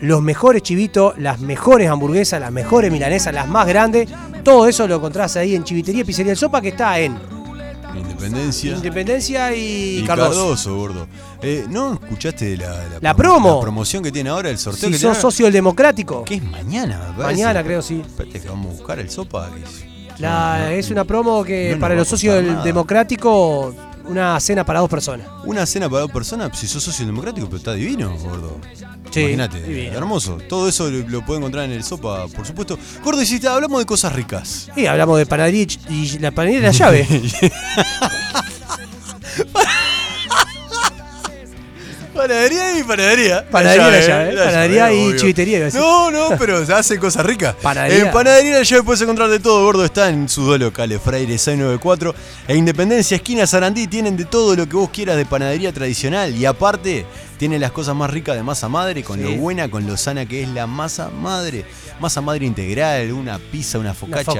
los mejores chivitos, las mejores hamburguesas, las mejores milanesas, las más grandes. Todo eso lo encontrás ahí en Chivitería y Pizzería El Sopa que está en Independencia. Independencia y, Y Cardoso. Cardoso, gordo. Eh, ¿No escuchaste la, La promo. La promoción que tiene ahora, el sorteo Si que sos tiene? socio del Democrático. Que es mañana, me parece. Mañana creo, sí. Espérate que vamos a buscar el sopa. que es- La- es una promo que No para los socios del nada. Democrático, una cena para dos personas. Una cena para dos personas, si sos socio democrático, pero está divino, gordo. Sí, Imagínate, hermoso. Todo eso lo, lo puede encontrar en el sopa, por supuesto. Gordo, y si hablamos de cosas ricas. Y hablamos de panadería y la panadería de la llave. Panadería y panadería. Panadería La La Llave, la panadería y obvio. chivitería, iba a decir. No, no, pero se hace cosas ricas. Panadería. En Panadería Llave puedes encontrar de todo, gordo. Está en sus dos locales, Freire 694 e Independencia, esquina Sarandí. Tienen de todo lo que vos quieras de panadería tradicional. Y aparte, tienen las cosas más ricas de masa madre, con Sí. lo buena, con lo sana que es la masa madre. Masa madre integral, una pizza, una masa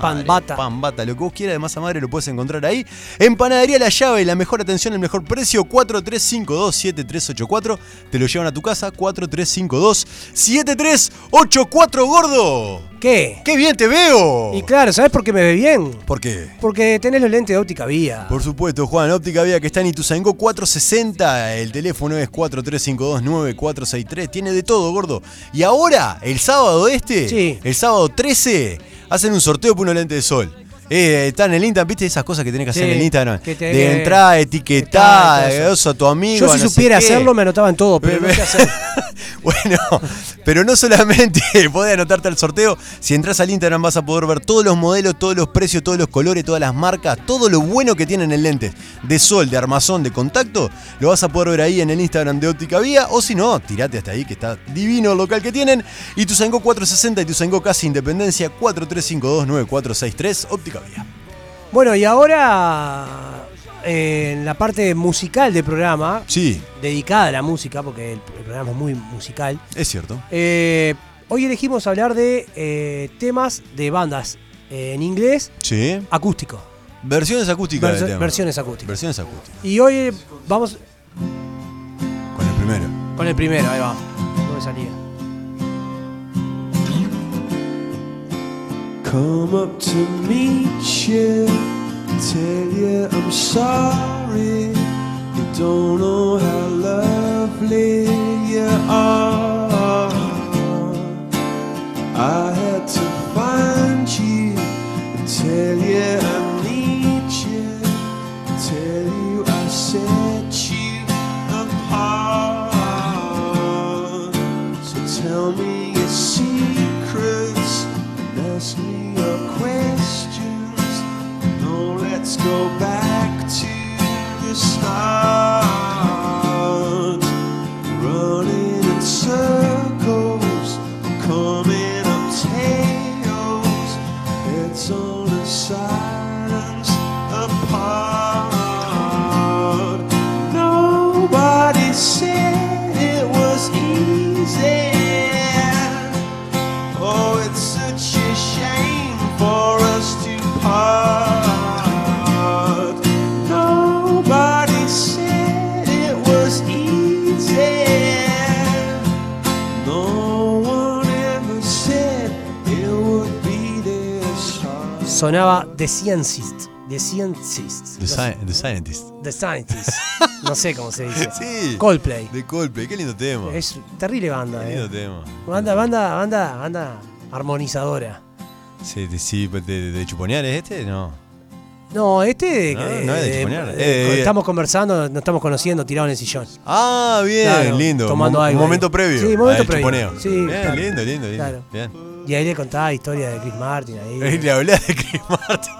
pan bata. pan bata, lo que vos quieras de masa madre lo puedes encontrar ahí. En Panadería La Llave, la mejor atención, el mejor precio, 4352-7384. Te lo llevan a tu casa, 4352-7384, gordo. ¿Qué? ¡Qué bien te veo! Y claro, ¿sabes por qué me ve bien? ¿Por qué? Porque tenés los lentes de óptica vía. Por supuesto, Juan, óptica vía que está en Ituzaingó 460, el teléfono es 43529463, tiene de todo, gordo. Y ahora, el sábado este, Sí. el sábado 13, hacen un sorteo por unos lentes de sol. Eh, está en el Instagram, ¿viste esas cosas que tenés que hacer Sí, en el Instagram? te- de entrar, etiquetar, eso. a tu amigo. Yo si no supiera hacerlo me anotaba en todo, pero no sé hacer. Bueno, pero no solamente podés anotarte al sorteo, si entras al Instagram vas a poder ver todos los modelos, todos los precios, todos los colores, todas las marcas, todo lo bueno que tienen en lentes de sol, de armazón, de contacto, lo vas a poder ver ahí en el Instagram de Óptica Vía, o si no, tirate hasta ahí que está divino el local que tienen. Y tu 460 y tu Casi Independencia 43529463 Óptica Bueno, y ahora eh, en la parte musical del programa, Sí, dedicada a la música, porque el, el programa es muy musical, es cierto. eh, hoy elegimos hablar de eh, temas de bandas en inglés Sí. acústico. Versiones acústicas Verso- del tema. versiones acústicas. Versiones acústicas. Y hoy vamos Con el primero. con el primero, ahí va. No me salía. Come up to meet you, tell you I'm sorry. You don't know how lovely you are. I had to find you and tell you I go back to the start. Sonaba The Scientist. The Scientist. The, Sci- The Scientist. The Scientist. No sé cómo se dice. Sí. Coldplay. De Coldplay, qué lindo tema. Es terrible banda, Qué lindo eh. tema. Banda, banda, banda, banda armonizadora. Sí, de, sí, de, de- chuponear es este, no. No, este. No, eh, no es de eh, chuponear. eh, estamos conversando, nos estamos conociendo, tirado en el sillón. Ah, bien, Claro, lindo. tomando algo Un momento previo. Sí, momento previo. chuponeo. Sí, bien, claro. lindo, lindo, lindo. Claro. Bien. Y ahí le contaba historia de Chris Martin ahí. Le hablé de Chris Martin.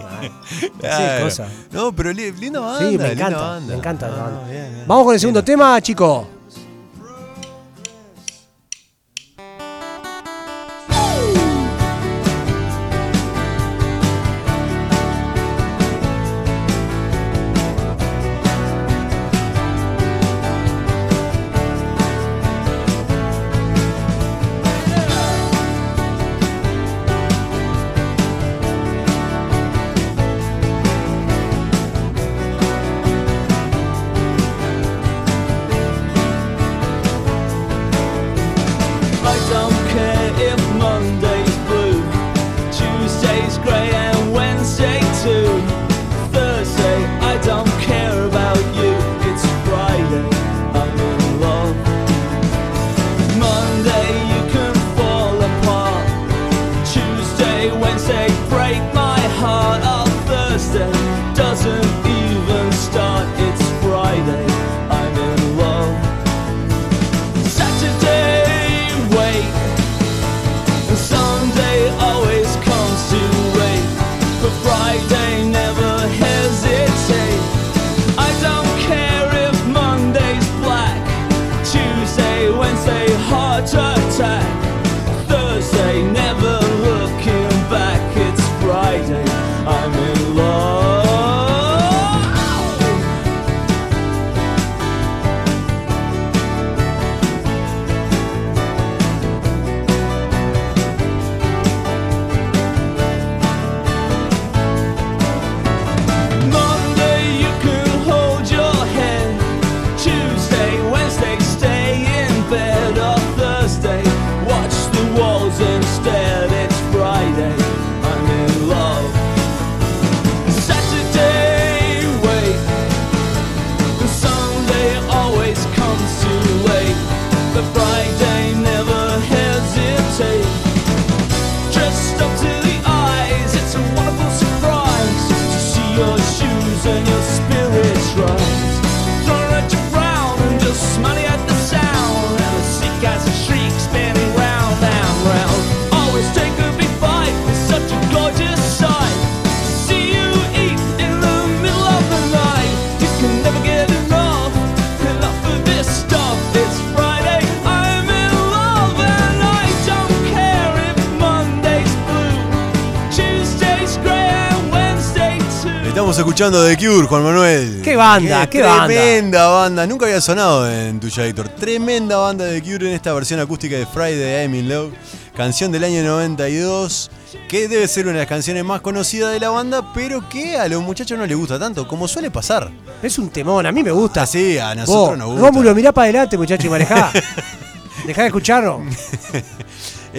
Claro. cosa. No, pero li- linda banda. Sí, me encanta. banda. Me encanta Ah, banda. bien, bien. Vamos con el segundo tema, chico. Estamos escuchando The Cure, Juan Manuel. Qué banda, qué banda. Tremenda banda. Nunca había sonado en tuya, Héctor. Tremenda banda de The Cure en esta versión acústica de Friday I'm in Love. Canción del año 92. Que debe ser una de las canciones más conocidas de la banda, pero que a los muchachos no les gusta tanto, como suele pasar. Es un temón, a mí me gusta. Así, a nosotros Vos, nos gusta. Rómulo, mirá para adelante, muchacho, y manejá. Dejá de escucharlo.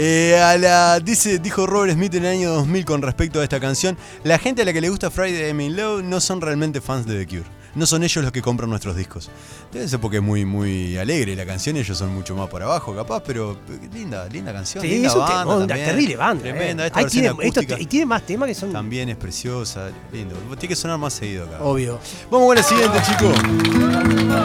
Eh, a la, dice, dijo Robert Smith en el año 2000 con respecto a esta canción, la gente a la que le gusta Friday I'm in Love no son realmente fans de The Cure. No son ellos los que compran nuestros discos. Debe ser porque es muy, muy alegre la canción, ellos son mucho más por abajo, capaz, pero eh, linda, linda canción. Sí, linda es un banda temón, una también. terrible banda. Tremenda, eh. esta Ahí versión tiene, esto- acústica y tiene más temas que son también es preciosa, lindo. Tiene que sonar más seguido acá. obvio. Vamos con la siguiente, chicos.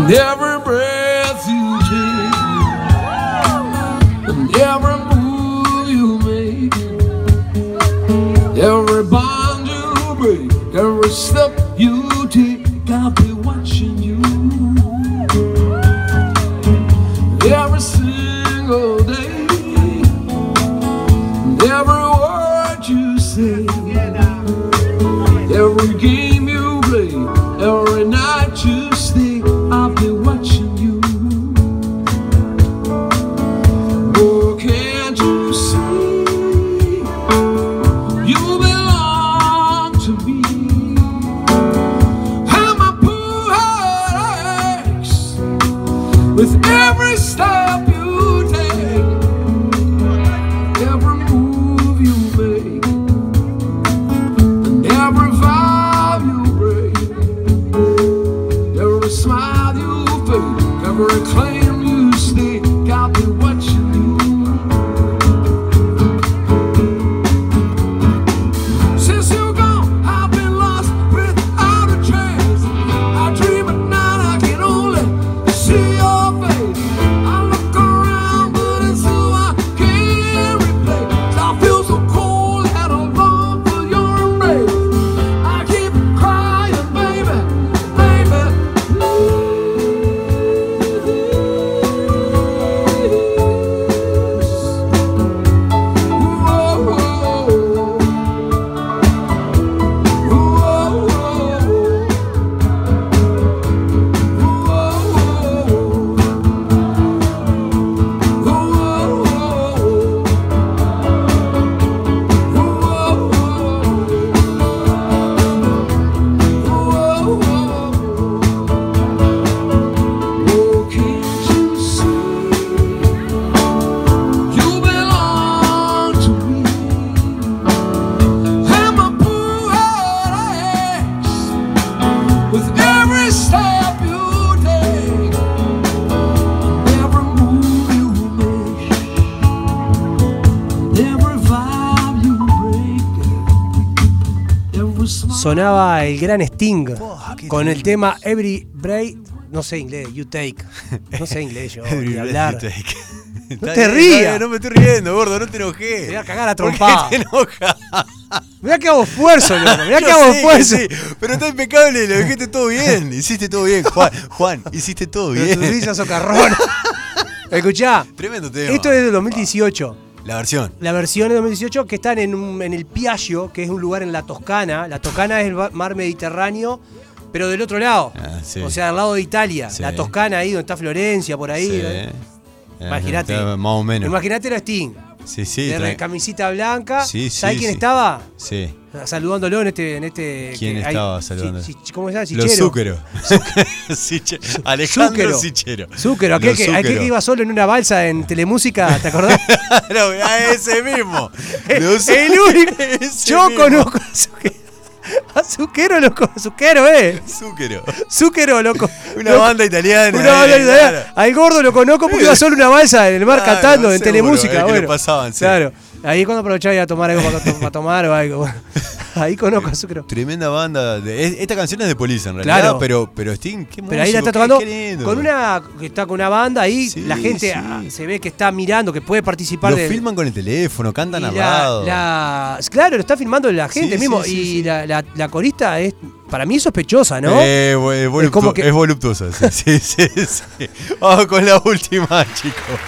And every breath you take, and every move you make, every bond you break, every step you take, I'll be watching you. Every single day, every word you say, every game Sonaba el gran Sting con el tema Every Break, no sé inglés, You Take. No sé inglés yo, Every ni hablar. you take. No Está te bien, rías. No me estoy riendo, gordo, no te enojes. Te voy a cagar a ¿Por qué trompada. te enojas? Mirá que hago esfuerzo, loco. Mirá que hago que esfuerzo. sí, pero está impecable, lo dijiste todo bien. Hiciste todo bien, Juan. Juan, hiciste todo Pero bien. tu risa socarrona. Escuchá, Tremendo tema. esto es de 2018. La versión. La versión de 2018 que están en, un- en el Piaggio, que es un lugar en la Toscana. La Toscana es el mar Mediterráneo, pero del otro lado. Ah, sí. O sea, al lado de Italia. Sí. La Toscana ahí donde está Florencia, por ahí. Sí. ¿eh? Imagínate. Más o menos. Imagínate era Sting. Sí, sí. de camisita blanca. Sí, sí, ¿Sabes quién estaba? Sí. Saludándolo en este. En este ¿Quién que hay- estaba si- saludando? si- ¿Cómo se llama? Los Sichero. Siche- Alejandro. Sichero. Zúquero, aquel Los que, aquel que iba solo en una balsa en Telemúsica, ¿te acordás? Claro, a ese mismo. Los- el único. Yo mismo. conozco a Zúquero. A Zúquero lo conozco. Zúquero, eh. Zúquero. Zúquero lo co- Una banda italiana. Una banda eh, italiana. claro. Al gordo lo conozco porque iba solo en una balsa en el mar Claro, cantando en seguro, telemúsica. lo bueno, pasaban, sí. Claro. Ahí es cuando aprovechaba y a tomar algo para, para tomar o algo. Ahí conozco a Zúquero. Tremenda banda. de- es- esta canción es de Police en realidad. Claro. Pero, pero Sting, qué Pero ahí la está tocando con una que está con una banda ahí, Sí, la gente sí. ah, se ve que está mirando, que puede participar Lo de filman con el teléfono, cantan al la, lado. la- claro, lo está filmando la gente Sí, mismo y. La, la- la corista es para mí es sospechosa, ¿no? Eh, es, voluptu- Es como que- es voluptuosa, sí, sí, sí, sí. Vamos con la última, chicos.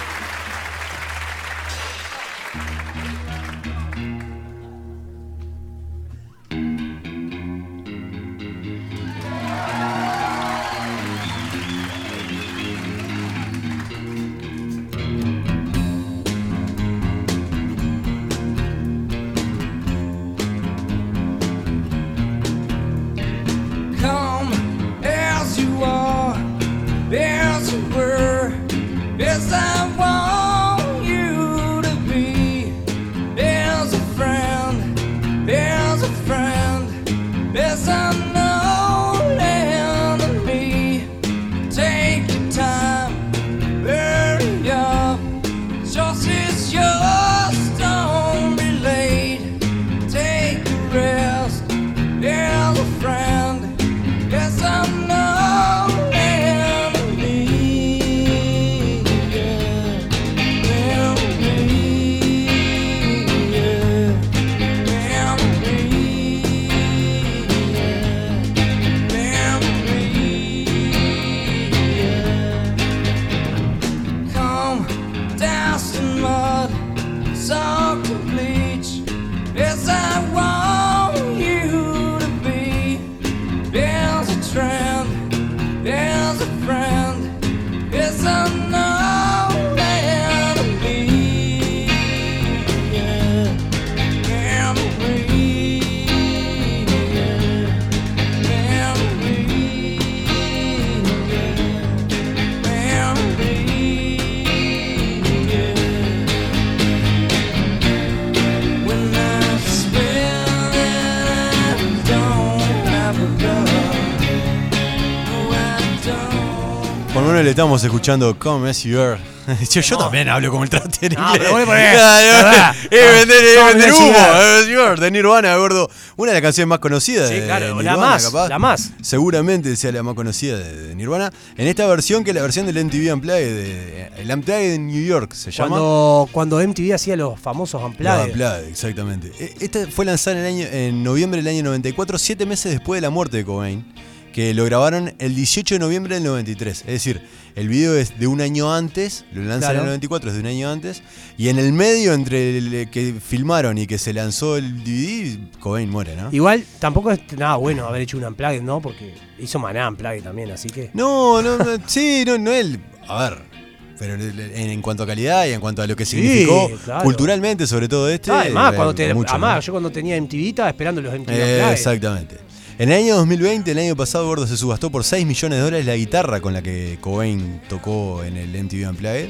Estamos escuchando Come As You Are. Yo, yo también hablo como el traste en No, pero. Es vender, es Come vender humo. De Nirvana, gordo. Una de las canciones más conocidas Sí, de claro, de la Nirvana, más, capaz. la más. Seguramente sea la más conocida de, de Nirvana. En esta versión, que es la versión del MTV Unplugged, de, el Unplugged en New York se llama. Cuando, cuando MTV hacía los famosos Los Unplugged. Unplugged, exactamente. E- Esta fue lanzada en, el año, en noviembre del año 94, siete meses después de la muerte de Cobain, que lo grabaron el 18 de noviembre del 93. Es decir, el video es de un año antes, lo lanzan en el 94, es de un año antes, y en el medio entre el que filmaron y que se lanzó el DVD, Cobain muere, ¿no? Igual tampoco es nada bueno haber hecho un Unplugged, ¿no? Porque hizo Maná Unplugged también, así que. No, no, no, sí, no, no él. A ver. Pero en, en cuanto a calidad y en cuanto a lo que significó claro. culturalmente, sobre todo este. Ah, además, eh, cuando te, mucho, además, ¿no? yo cuando tenía MTV estaba esperando los MTV Eh, exactamente. En el año 2020, el año pasado, Gordo se subastó por 6 millones de dólares la guitarra con la que Cobain tocó en el MTV Unplugged.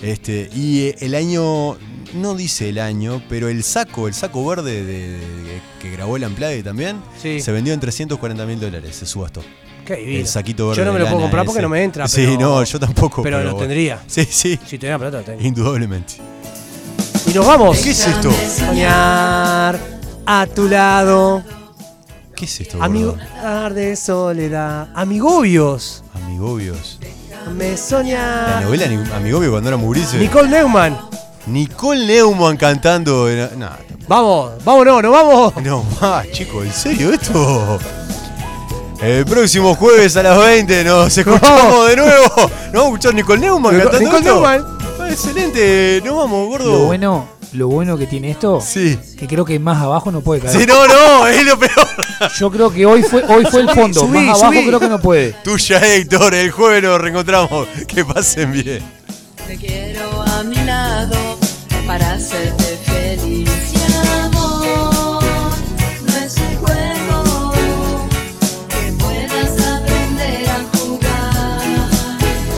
Este, y eh, el año, no dice el año, pero el saco, el saco verde de- de- que grabó el Unplugged también, Sí. se vendió en 340 mil dólares, se subastó. Qué divino. El saquito verde. Yo no me lo puedo comprar porque ese. no me entra. Sí, pero- no, yo tampoco. Pero, lo bueno. tendría. Sí, sí, Si tuviera plata, lo tengo. indudablemente. Y nos vamos. ¿Qué es esto? Soñar a tu lado. ¿Qué es esto? Amigo gordo? de soledad. Amigobios. Amigobios. Me La soñar. novela Amigobio cuando era Mauricio. Nicole Neumann. Nicole Neumann cantando. No, Vamos, vámonos, nos vamos. no más, chicos, ¿en serio esto? El próximo jueves a las 20 nos escuchamos de nuevo. ¿No vamos a escuchar Nicole Neumann Nicole- cantando Nicole esto? Neumann. Ah, Excelente, nos vamos, gordo. Lo bueno, lo bueno que tiene esto, Sí. que creo que más abajo no puede caer. Sí, no, no, es lo peor. Yo creo que hoy fue, hoy fue el fondo. subí, más abajo subí. creo que no puede. Tuya, Héctor, el jueves nos reencontramos. Que pasen bien. Te quiero a mi lado para hacerte